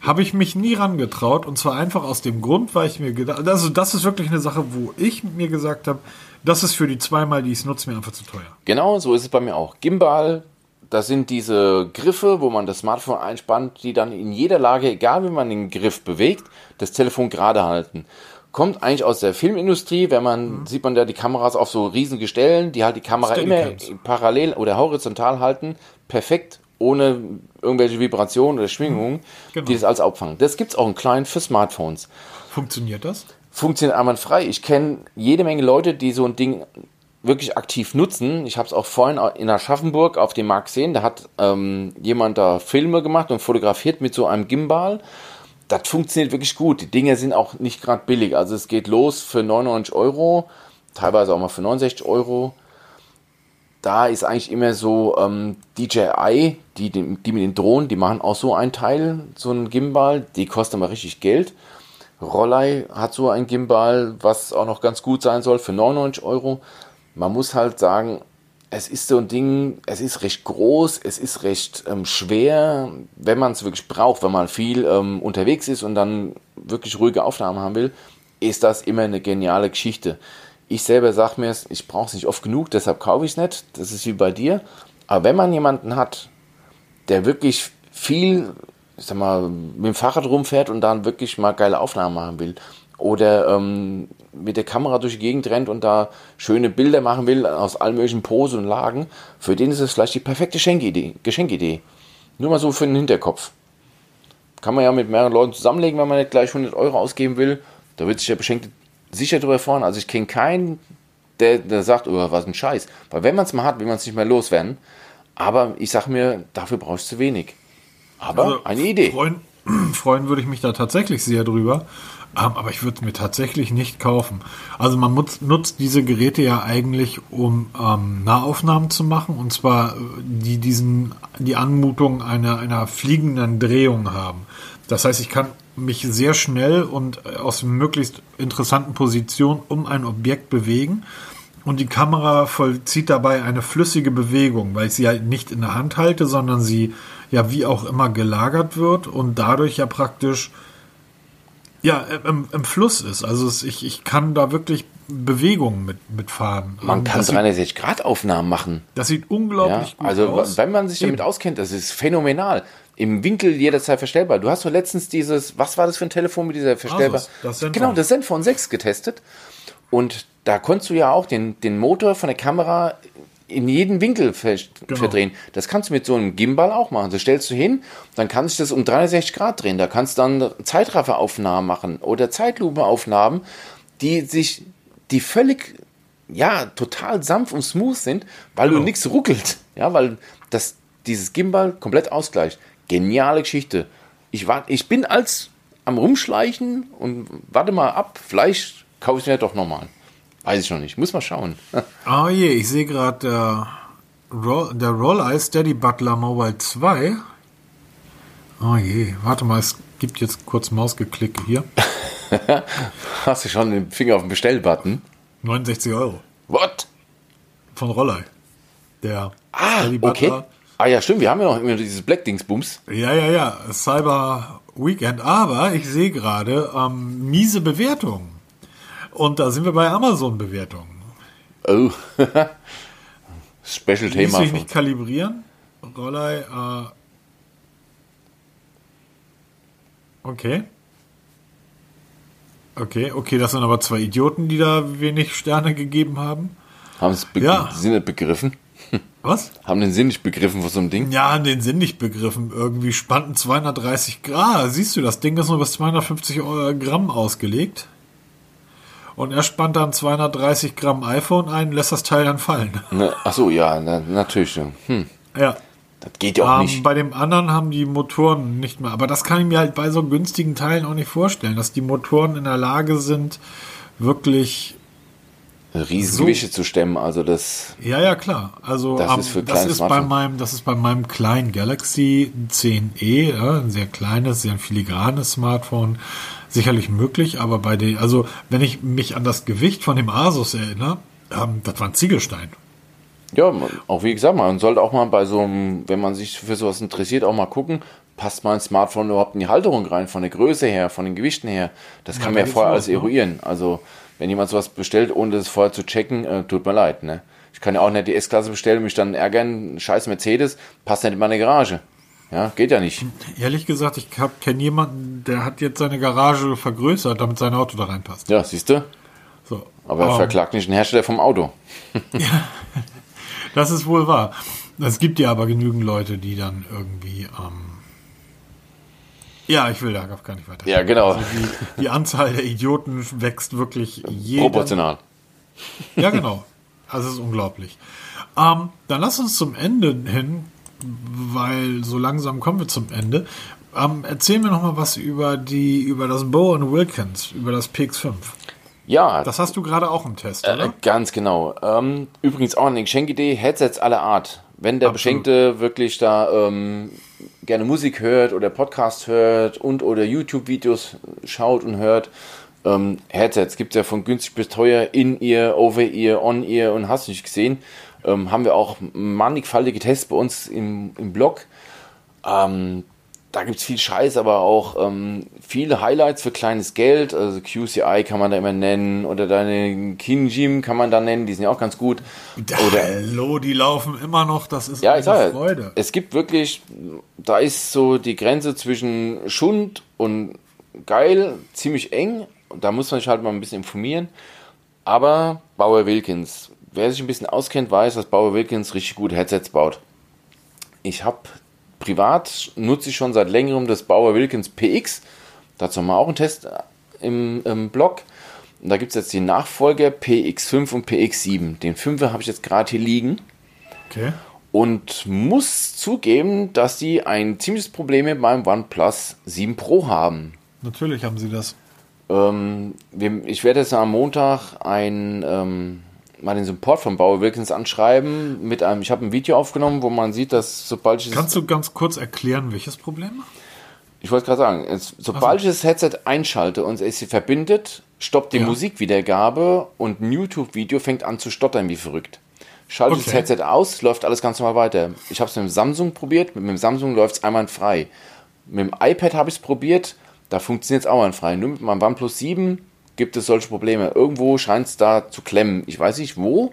Habe ich mich nie rangetraut und zwar einfach aus dem Grund, weil ich mir gedacht also das ist wirklich eine Sache, wo ich mir gesagt habe, das ist für die zweimal, die ich es nutze, mir einfach zu teuer.
Genau, so ist es bei mir auch. Gimbal, das sind diese Griffe, wo man das Smartphone einspannt, die dann in jeder Lage, egal wie man den Griff bewegt, das Telefon gerade halten. Kommt eigentlich aus der Filmindustrie, wenn man, sieht man da die Kameras auf so riesen Gestellen, die halt die Kamera immer parallel oder horizontal halten, perfekt, ohne irgendwelche Vibrationen oder Schwingungen,
Genau.
die das alles auffangen. Das gibt's auch in klein für Smartphones.
Funktioniert das?
funktioniert einwandfrei. Ich kenne jede Menge Leute, die so ein Ding wirklich aktiv nutzen. Ich habe es auch vorhin in Aschaffenburg auf dem Markt gesehen. Da hat ähm, jemand da Filme gemacht und fotografiert mit so einem Gimbal. Das funktioniert wirklich gut. Die Dinge sind auch nicht gerade billig. Also es geht los für 99 Euro, teilweise auch mal für 69 Euro. Da ist eigentlich immer so ähm, DJI, die, die, die mit den Drohnen, die machen auch so ein Teil, so ein Gimbal. Die kostet aber richtig Geld. Rollei hat so ein Gimbal, was auch noch ganz gut sein soll, für 99 Euro man muss halt sagen, es ist so ein Ding, es ist recht groß, es ist recht ähm, schwer, wenn man es wirklich braucht, wenn man viel ähm, unterwegs ist und dann wirklich ruhige Aufnahmen haben will, ist das immer eine geniale Geschichte. Ich selber sage mir, ich brauche es nicht oft genug, deshalb kaufe ich es nicht. Das ist wie bei dir. Aber wenn man jemanden hat, der wirklich viel, ich sag mal, mit dem Fahrrad rumfährt und dann wirklich mal geile Aufnahmen machen will oder ähm, mit der Kamera durch die Gegend rennt und da schöne Bilder machen will aus allen möglichen Posen und Lagen, für den ist es vielleicht die perfekte Geschenkidee. Geschenkidee. Nur mal so für den Hinterkopf. Kann man ja mit mehreren Leuten zusammenlegen, wenn man nicht gleich 100 Euro ausgeben will. Da wird sich der Beschenkte sicher drüber freuen. Also ich kenne keinen, der, der sagt, oh, was ein Scheiß. Weil wenn man es mal hat, will man es nicht mehr loswerden. Aber ich sage mir, dafür brauchst du zu wenig. Aber also, eine Idee.
Freuen, freuen würde ich mich da tatsächlich sehr drüber. Ähm, aber ich würde es mir tatsächlich nicht kaufen. Also man nutzt, nutzt diese Geräte ja eigentlich, um ähm, Nahaufnahmen zu machen und zwar äh, die diesen die Anmutung einer einer fliegenden Drehung haben. Das heißt, ich kann mich sehr schnell und äh, aus möglichst interessanten Position um ein Objekt bewegen und die Kamera vollzieht dabei eine flüssige Bewegung, weil ich sie ja nicht in der Hand halte, sondern sie ja wie auch immer gelagert wird und dadurch ja praktisch ja, im, im Fluss ist. Also es, ich, ich kann da wirklich Bewegungen mit, mitfahren.
Man kann 360 Grad Aufnahmen machen.
Das sieht unglaublich
ja, gut also, aus. Also wenn man sich Eben. damit auskennt, das ist phänomenal. Im Winkel jederzeit verstellbar. Du hast doch letztens dieses, was war das für ein Telefon mit dieser verstellbar? Asus, das Zenfone. genau, das Zenfone 6 getestet. Und da konntest du ja auch den, den Motor von der Kamera in jeden Winkel ver genau. verdrehen. Das kannst du mit so einem Gimbal auch machen. Das stellst du hin, dann kannst du das um 360 Grad drehen. Da kannst du dann Zeitrafferaufnahmen machen oder Zeitlupeaufnahmen, die sich, die völlig, ja, total sanft und smooth sind, weil genau. du nichts ruckelt. Ja, weil das, dieses Gimbal komplett ausgleicht. Geniale Geschichte. Ich, war, ich bin als am Rumschleichen und warte mal ab, vielleicht kaufe ich mir doch nochmal. Weiß ich noch nicht. Muss mal schauen.
oh je, ich sehe gerade der, Roll, der Roll-Eye Steady Butler Mobile 2. Oh je, warte mal, es gibt jetzt kurz Mausgeklicke hier.
Hast du schon den Finger auf den Bestellbutton?
69 Euro.
What?
Von Rollei. Der
ah, Butler. Okay. Ah ja, stimmt, wir haben ja noch immer dieses Black Dings Bums.
Ja, ja, ja, Cyber Weekend. Aber ich sehe gerade ähm, miese Bewertungen. Und da sind wir bei Amazon-Bewertungen.
Oh. Special Thema.
Ließ sich nicht kalibrieren. Rollei, äh Okay. Okay, okay, das sind aber zwei Idioten, die da wenig Sterne gegeben haben.
Haben es ja. Sinn nicht begriffen?
Was?
Haben den Sinn nicht begriffen von so einem Ding?
Ja, haben den Sinn nicht begriffen. Irgendwie spannten 230 Grad. Siehst du, das Ding ist nur bis 250 Gramm ausgelegt. Und er spannt dann 230 Gramm iPhone ein, lässt das Teil dann fallen.
Ne, ach so, ja, na, natürlich. Hm.
Ja.
Das geht ja auch
ähm,
nicht.
Bei dem anderen haben die Motoren nicht mehr. Aber das kann ich mir halt bei so günstigen Teilen auch nicht vorstellen, dass die Motoren in der Lage sind, wirklich
Riesengewichte so. zu stemmen. Also das.
Ja, ja, klar. Also
das um, ist, für
das ist bei meinem, das ist bei meinem kleinen Galaxy 10e, ja, ein sehr kleines, sehr filigranes Smartphone sicherlich möglich, aber bei den, also wenn ich mich an das Gewicht von dem Asus erinnere, ähm, das war ein Ziegelstein.
Ja, auch wie gesagt, man sollte auch mal bei so einem, wenn man sich für sowas interessiert, auch mal gucken, passt mein Smartphone überhaupt in die Halterung rein, von der Größe her, von den Gewichten her. Das kann ja, man ja vorher alles ne? eruieren. Also, wenn jemand sowas bestellt, ohne das vorher zu checken, äh, tut mir leid, ne? Ich kann ja auch nicht die S-Klasse bestellen, mich dann ärgern, scheiß Mercedes, passt nicht in meine Garage. Ja, geht ja nicht.
Ehrlich gesagt, ich kenne jemanden, der hat jetzt seine Garage vergrößert, damit sein Auto da reinpasst.
Ja, siehst du? So. Aber er um, verklagt nicht den Hersteller vom Auto.
ja, das ist wohl wahr. Es gibt ja aber genügend Leute, die dann irgendwie, ähm, Ja, ich will da gar nicht weiter.
Ja, genau. Also
die, die, Anzahl der Idioten wächst wirklich jeden.
Proportional.
Ja, genau. Also es ist unglaublich. Ähm, dann lass uns zum Ende hin, weil so langsam kommen wir zum Ende. Ähm, erzähl mir noch mal was über die über das Bow Wilkins, über das PX5.
Ja.
Das hast du gerade auch im Test,
äh, oder? Ganz genau. Ähm, übrigens auch eine Geschenkidee, Headsets aller Art. Wenn der Absolut. Beschenkte wirklich da ähm, gerne Musik hört oder Podcast hört und oder YouTube-Videos schaut und hört, ähm, Headsets gibt es ja von günstig bis teuer, in ear, over ear, on ear und hast nicht gesehen. Ähm, haben wir auch mannigfaltige Tests bei uns im, im Blog. Ähm, da gibt es viel Scheiß, aber auch ähm, viele Highlights für kleines Geld. Also QCI kann man da immer nennen oder deine Kinjim kann man da nennen, die sind ja auch ganz gut.
Oder, Hallo, die laufen immer noch, das ist
ja, eine sag, Freude. Es gibt wirklich, da ist so die Grenze zwischen Schund und geil ziemlich eng. Da muss man sich halt mal ein bisschen informieren. Aber Bauer Wilkins, wer sich ein bisschen auskennt, weiß, dass Bauer Wilkins richtig gute Headsets baut. Ich habe privat nutze ich schon seit längerem das Bauer Wilkins PX. Dazu haben wir auch einen Test im, im Blog. Und da gibt es jetzt die Nachfolger PX5 und PX7. Den 5er habe ich jetzt gerade hier liegen.
Okay.
Und muss zugeben, dass die ein ziemliches Problem mit meinem OnePlus 7 Pro haben.
Natürlich haben sie das.
Ähm, ich werde jetzt am Montag ein ähm, mal den Support von Bauer Wilkins anschreiben mit einem, ich habe ein Video aufgenommen, wo man sieht, dass sobald ich
Kannst du ganz kurz erklären, welches Problem?
Ich wollte gerade sagen, es, sobald also. ich das Headset einschalte und es sie verbindet, stoppt die ja. Musikwiedergabe und ein YouTube-Video fängt an zu stottern wie verrückt. Schalte okay. das Headset aus, läuft alles ganz normal weiter. Ich habe es mit dem Samsung probiert, mit dem Samsung läuft es einwandfrei. Mit dem iPad habe ich es probiert, da funktioniert es auch einwandfrei. Nur mit meinem OnePlus 7 gibt es solche Probleme. Irgendwo scheint es da zu klemmen. Ich weiß nicht wo,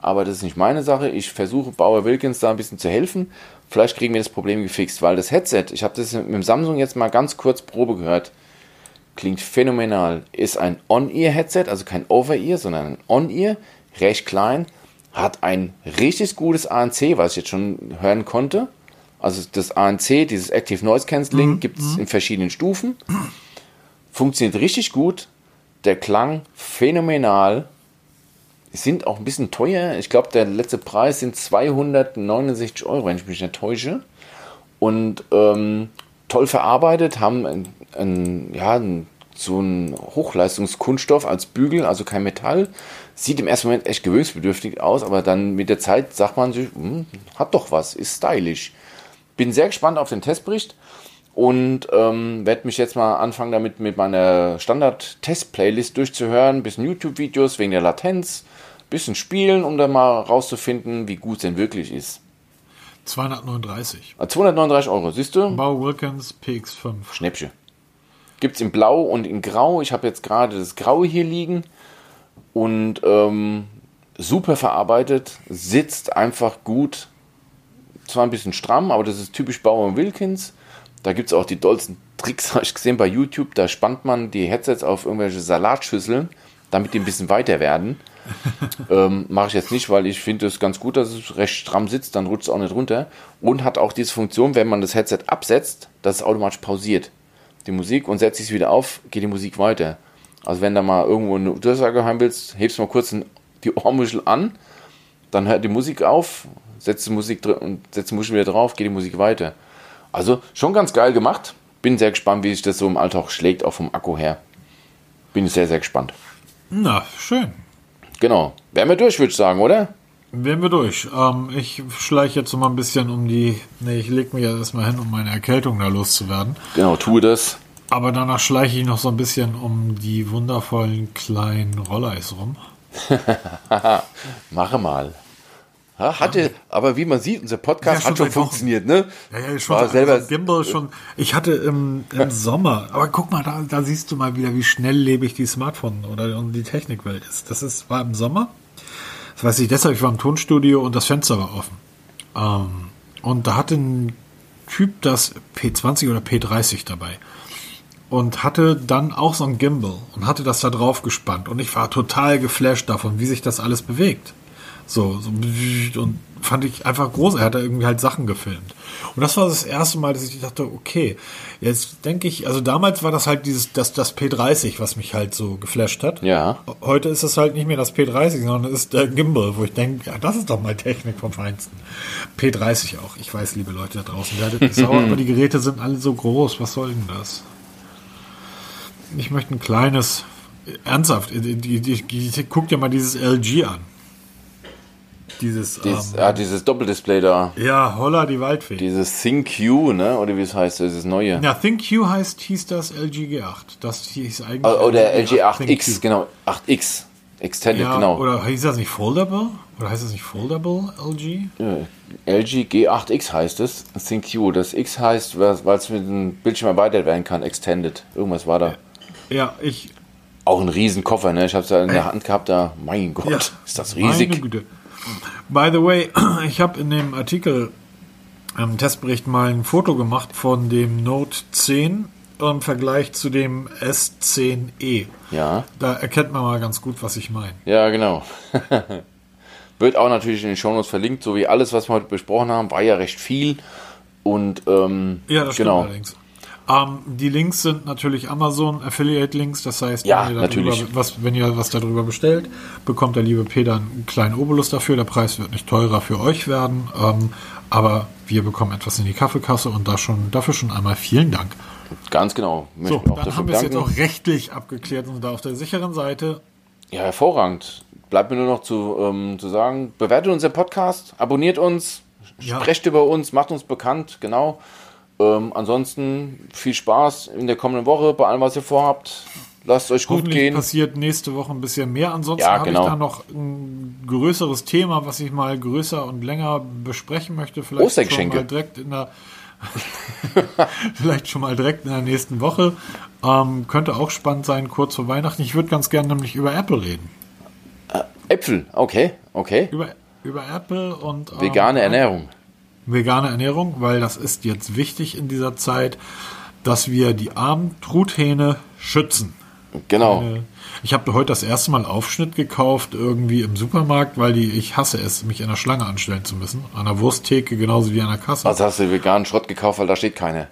aber das ist nicht meine Sache. Ich versuche Bauer Wilkins da ein bisschen zu helfen. Vielleicht kriegen wir das Problem gefixt, weil das Headset, ich habe das mit dem Samsung jetzt mal ganz kurz Probe gehört, klingt phänomenal. Ist ein On-Ear-Headset, also kein Over-Ear, sondern ein On-Ear, recht klein, hat ein richtig gutes ANC, was ich jetzt schon hören konnte. Also das ANC, dieses Active Noise Cancelling, mhm. gibt es mhm. in verschiedenen Stufen. Funktioniert richtig gut, der Klang phänomenal. Sind auch ein bisschen teuer. Ich glaube, der letzte Preis sind 269 Euro, wenn ich mich nicht täusche. Und ähm, toll verarbeitet, haben ein, ein, ja, ein, so einen Hochleistungskunststoff als Bügel, also kein Metall. Sieht im ersten Moment echt gewöhnungsbedürftig aus, aber dann mit der Zeit sagt man sich, hm, hat doch was, ist stylisch. Bin sehr gespannt auf den Testbericht und ähm, werde mich jetzt mal anfangen damit mit meiner Standard-Test-Playlist durchzuhören, bisschen YouTube-Videos wegen der Latenz, bisschen spielen, um dann mal rauszufinden, wie gut es denn wirklich ist.
239.
239 ah, Euro, siehst du?
Bau Wilkins PX5.
Schnäppchen. Gibt es in Blau und in Grau. Ich habe jetzt gerade das Graue hier liegen und ähm, super verarbeitet, sitzt einfach gut. Zwar ein bisschen stramm, aber das ist typisch Bauer Wilkins. Da gibt es auch die dollsten Tricks, habe ich gesehen bei YouTube. Da spannt man die Headsets auf irgendwelche Salatschüsseln, damit die ein bisschen weiter werden. ähm, Mache ich jetzt nicht, weil ich finde es ganz gut, dass es recht stramm sitzt, dann rutscht es auch nicht runter. Und hat auch diese Funktion, wenn man das Headset absetzt, dass es automatisch pausiert. Die Musik und setzt es wieder auf, geht die Musik weiter. Also wenn da mal irgendwo eine Durchsage haben willst, hebst mal kurz die Ohrmuschel an, dann hört die Musik auf, setzt die Musik und setzt die Muschel wieder drauf, geht die Musik weiter. Also schon ganz geil gemacht. Bin sehr gespannt, wie sich das so im Alltag schlägt, auch vom Akku her. Bin sehr, sehr gespannt.
Na, schön.
Genau. Wären wir durch, würde ich sagen, oder?
Wären wir durch. Ähm, ich schleiche jetzt noch mal ein bisschen um die. Ne, ich lege mich jetzt erstmal hin, um meine Erkältung da loszuwerden.
Genau, tue das.
Aber danach schleiche ich noch so ein bisschen um die wundervollen kleinen Rolleis rum.
Mache mal. Ja, hatte, aber wie man sieht, unser Podcast ja, hat schon funktioniert, ne?
Ja, ja, schon. War selber also Gimbal schon. Ich hatte im, im Sommer, aber guck mal, da, da siehst du mal wieder, wie schnelllebig die Smartphone oder die Technikwelt ist. Das ist, war im Sommer. Das weiß ich deshalb, ich war im Tonstudio und das Fenster war offen. Ähm, und da hatte ein Typ das P20 oder P30 dabei. Und hatte dann auch so ein Gimbal und hatte das da drauf gespannt. Und ich war total geflasht davon, wie sich das alles bewegt So, so und fand ich einfach groß. Er hat da irgendwie halt Sachen gefilmt. Und das war das erste Mal, dass ich dachte, okay, jetzt denke ich, also damals war das halt dieses, das, das P30, was mich halt so geflasht hat.
Ja.
Heute ist es halt nicht mehr das P30, sondern es ist der Gimbal, wo ich denke, ja, das ist doch mal Technik vom Feinsten. P30 auch. Ich weiß, liebe Leute da draußen, werdet nicht sauer, aber die Geräte sind alle so groß. Was soll denn das? Ich möchte ein kleines, ernsthaft, die, die, die, guck dir mal dieses LG an. Dieses,
Dies,
ähm,
ah, dieses Doppeldisplay da.
ja, Holla die Waldfee.
Dieses ThinQ, ne? Oder wie es heißt, dieses neue.
Ja, ThinQ heißt, hieß das LG G8. Das hieß eigentlich.
Oh, Oder LG
ThinQ.
8X, genau. 8X. Extended,
Ja,
genau.
Oder hieß das nicht Foldable? Oder heißt das nicht Foldable LG?
Ja, LG G8X heißt es. ThinQ. Das X heißt, weil es mit dem Bildschirm erweitert werden kann. Extended. Irgendwas war da.
Ja, ich.
Auch ein Riesenkoffer, ne? Ich habe es ja in der Hand gehabt, da. Mein Gott,
Ja,
ist das
Meine
riesig.
Güte. By the way, ich habe in dem Artikel im Testbericht mal ein Foto gemacht von dem Note 10 im Vergleich zu dem S10e.
Ja,
Da erkennt man mal ganz gut, was ich meine.
ja, genau. Wird auch natürlich in den Shownotes verlinkt, so wie alles, was wir heute besprochen haben, war ja recht viel. Und ähm,
Ja, das stimmt
genau.
allerdings. Ähm, die Links sind natürlich Amazon Affiliate Links, das heißt,
Ja,
wenn, ihr darüber, was, wenn ihr was darüber bestellt, bekommt der liebe Peter einen kleinen Obolus dafür. Der Preis wird nicht teurer für euch werden, ähm, aber wir bekommen etwas in die Kaffeekasse und da schon, dafür schon einmal vielen Dank.
Ganz genau.
So, dann haben wir es jetzt auch rechtlich abgeklärt und da auf der sicheren Seite.
Ja, hervorragend. Bleibt mir nur noch zu, ähm, zu sagen, bewertet unseren Podcast, abonniert uns,
Ja.
sprecht über uns, macht uns bekannt, genau. Ähm, ansonsten viel Spaß in der kommenden Woche bei allem, was ihr vorhabt. Lasst euch gut gehen.
passiert nächste Woche ein bisschen mehr. Ansonsten
Ja,
habe
genau.
ich da noch ein größeres Thema, was ich mal größer und länger besprechen möchte. Vielleicht schon
Ostergeschenke.
mal direkt in der vielleicht schon mal direkt in der nächsten Woche. Ähm, könnte auch spannend sein, kurz vor Weihnachten. Ich würde ganz gerne nämlich über Apple reden.
Äpfel, okay, okay.
Über, über Apple und ähm,
Vegane Ernährung.
Vegane Ernährung, weil das ist jetzt wichtig in dieser Zeit, dass wir die armen Truthähne schützen.
Genau.
Äh, Ich habe heute das erste Mal Aufschnitt gekauft, irgendwie im Supermarkt, weil die, ich hasse es, mich in der Schlange anstellen zu müssen. An der Wursttheke genauso wie an der Kasse.
Also hast du veganen Schrott gekauft, weil da steht keine.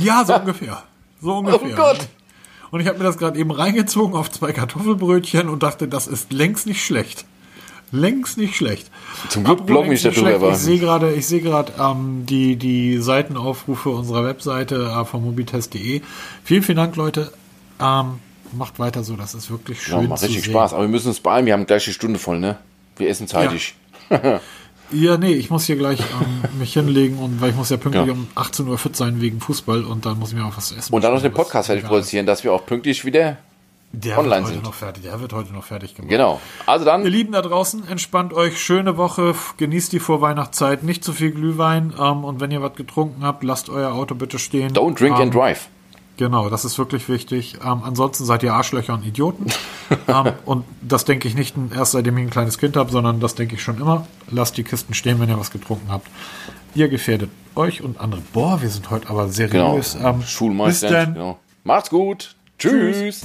ja, so ungefähr. So ungefähr.
Oh Gott.
Und ich habe mir das gerade eben reingezogen auf zwei Kartoffelbrötchen und dachte, das ist längst nicht schlecht. Längst nicht schlecht.
Zum Glück nicht
längst
darüber,
Ich sehe gerade, ich sehe gerade ähm, die die Seitenaufrufe unserer Webseite äh, von mobitest.de. Vielen, vielen Dank, Leute. Ähm, macht weiter so, das ist wirklich
Ja,
schön
macht
zu
richtig
sehen.
Spaß. Aber wir müssen uns beeilen, wir haben gleich die Stunde voll, ne? Wir essen zeitig.
Ja, nee, ich muss hier gleich ähm, mich hinlegen und weil ich muss ja pünktlich
Ja.
um 18 Uhr fit sein wegen Fußball und dann muss ich mir auch was essen.
Und dann noch den Podcast fertig produzieren, dass wir auch pünktlich wieder.
Der
online
wird heute
sind.
noch fertig. Der wird heute noch fertig gemacht.
Genau. Also dann.
Ihr Lieben da draußen, entspannt euch, schöne Woche, genießt die Vorweihnachtszeit, nicht zu viel Glühwein ähm, und wenn ihr was getrunken habt, lasst euer Auto bitte stehen.
Don't drink
ähm,
and drive.
Genau, das ist wirklich wichtig. Ähm, ansonsten seid ihr Arschlöcher und Idioten. ähm, und das denke ich nicht erst seitdem ich ein kleines Kind habe, sondern das denke ich schon immer. Lasst die Kisten stehen, wenn ihr was getrunken habt. Ihr gefährdet euch und andere. Boah, wir sind heute aber
Genau.
seriös. Ähm,
Schulmeister. Genau. Macht's gut. Tschüss.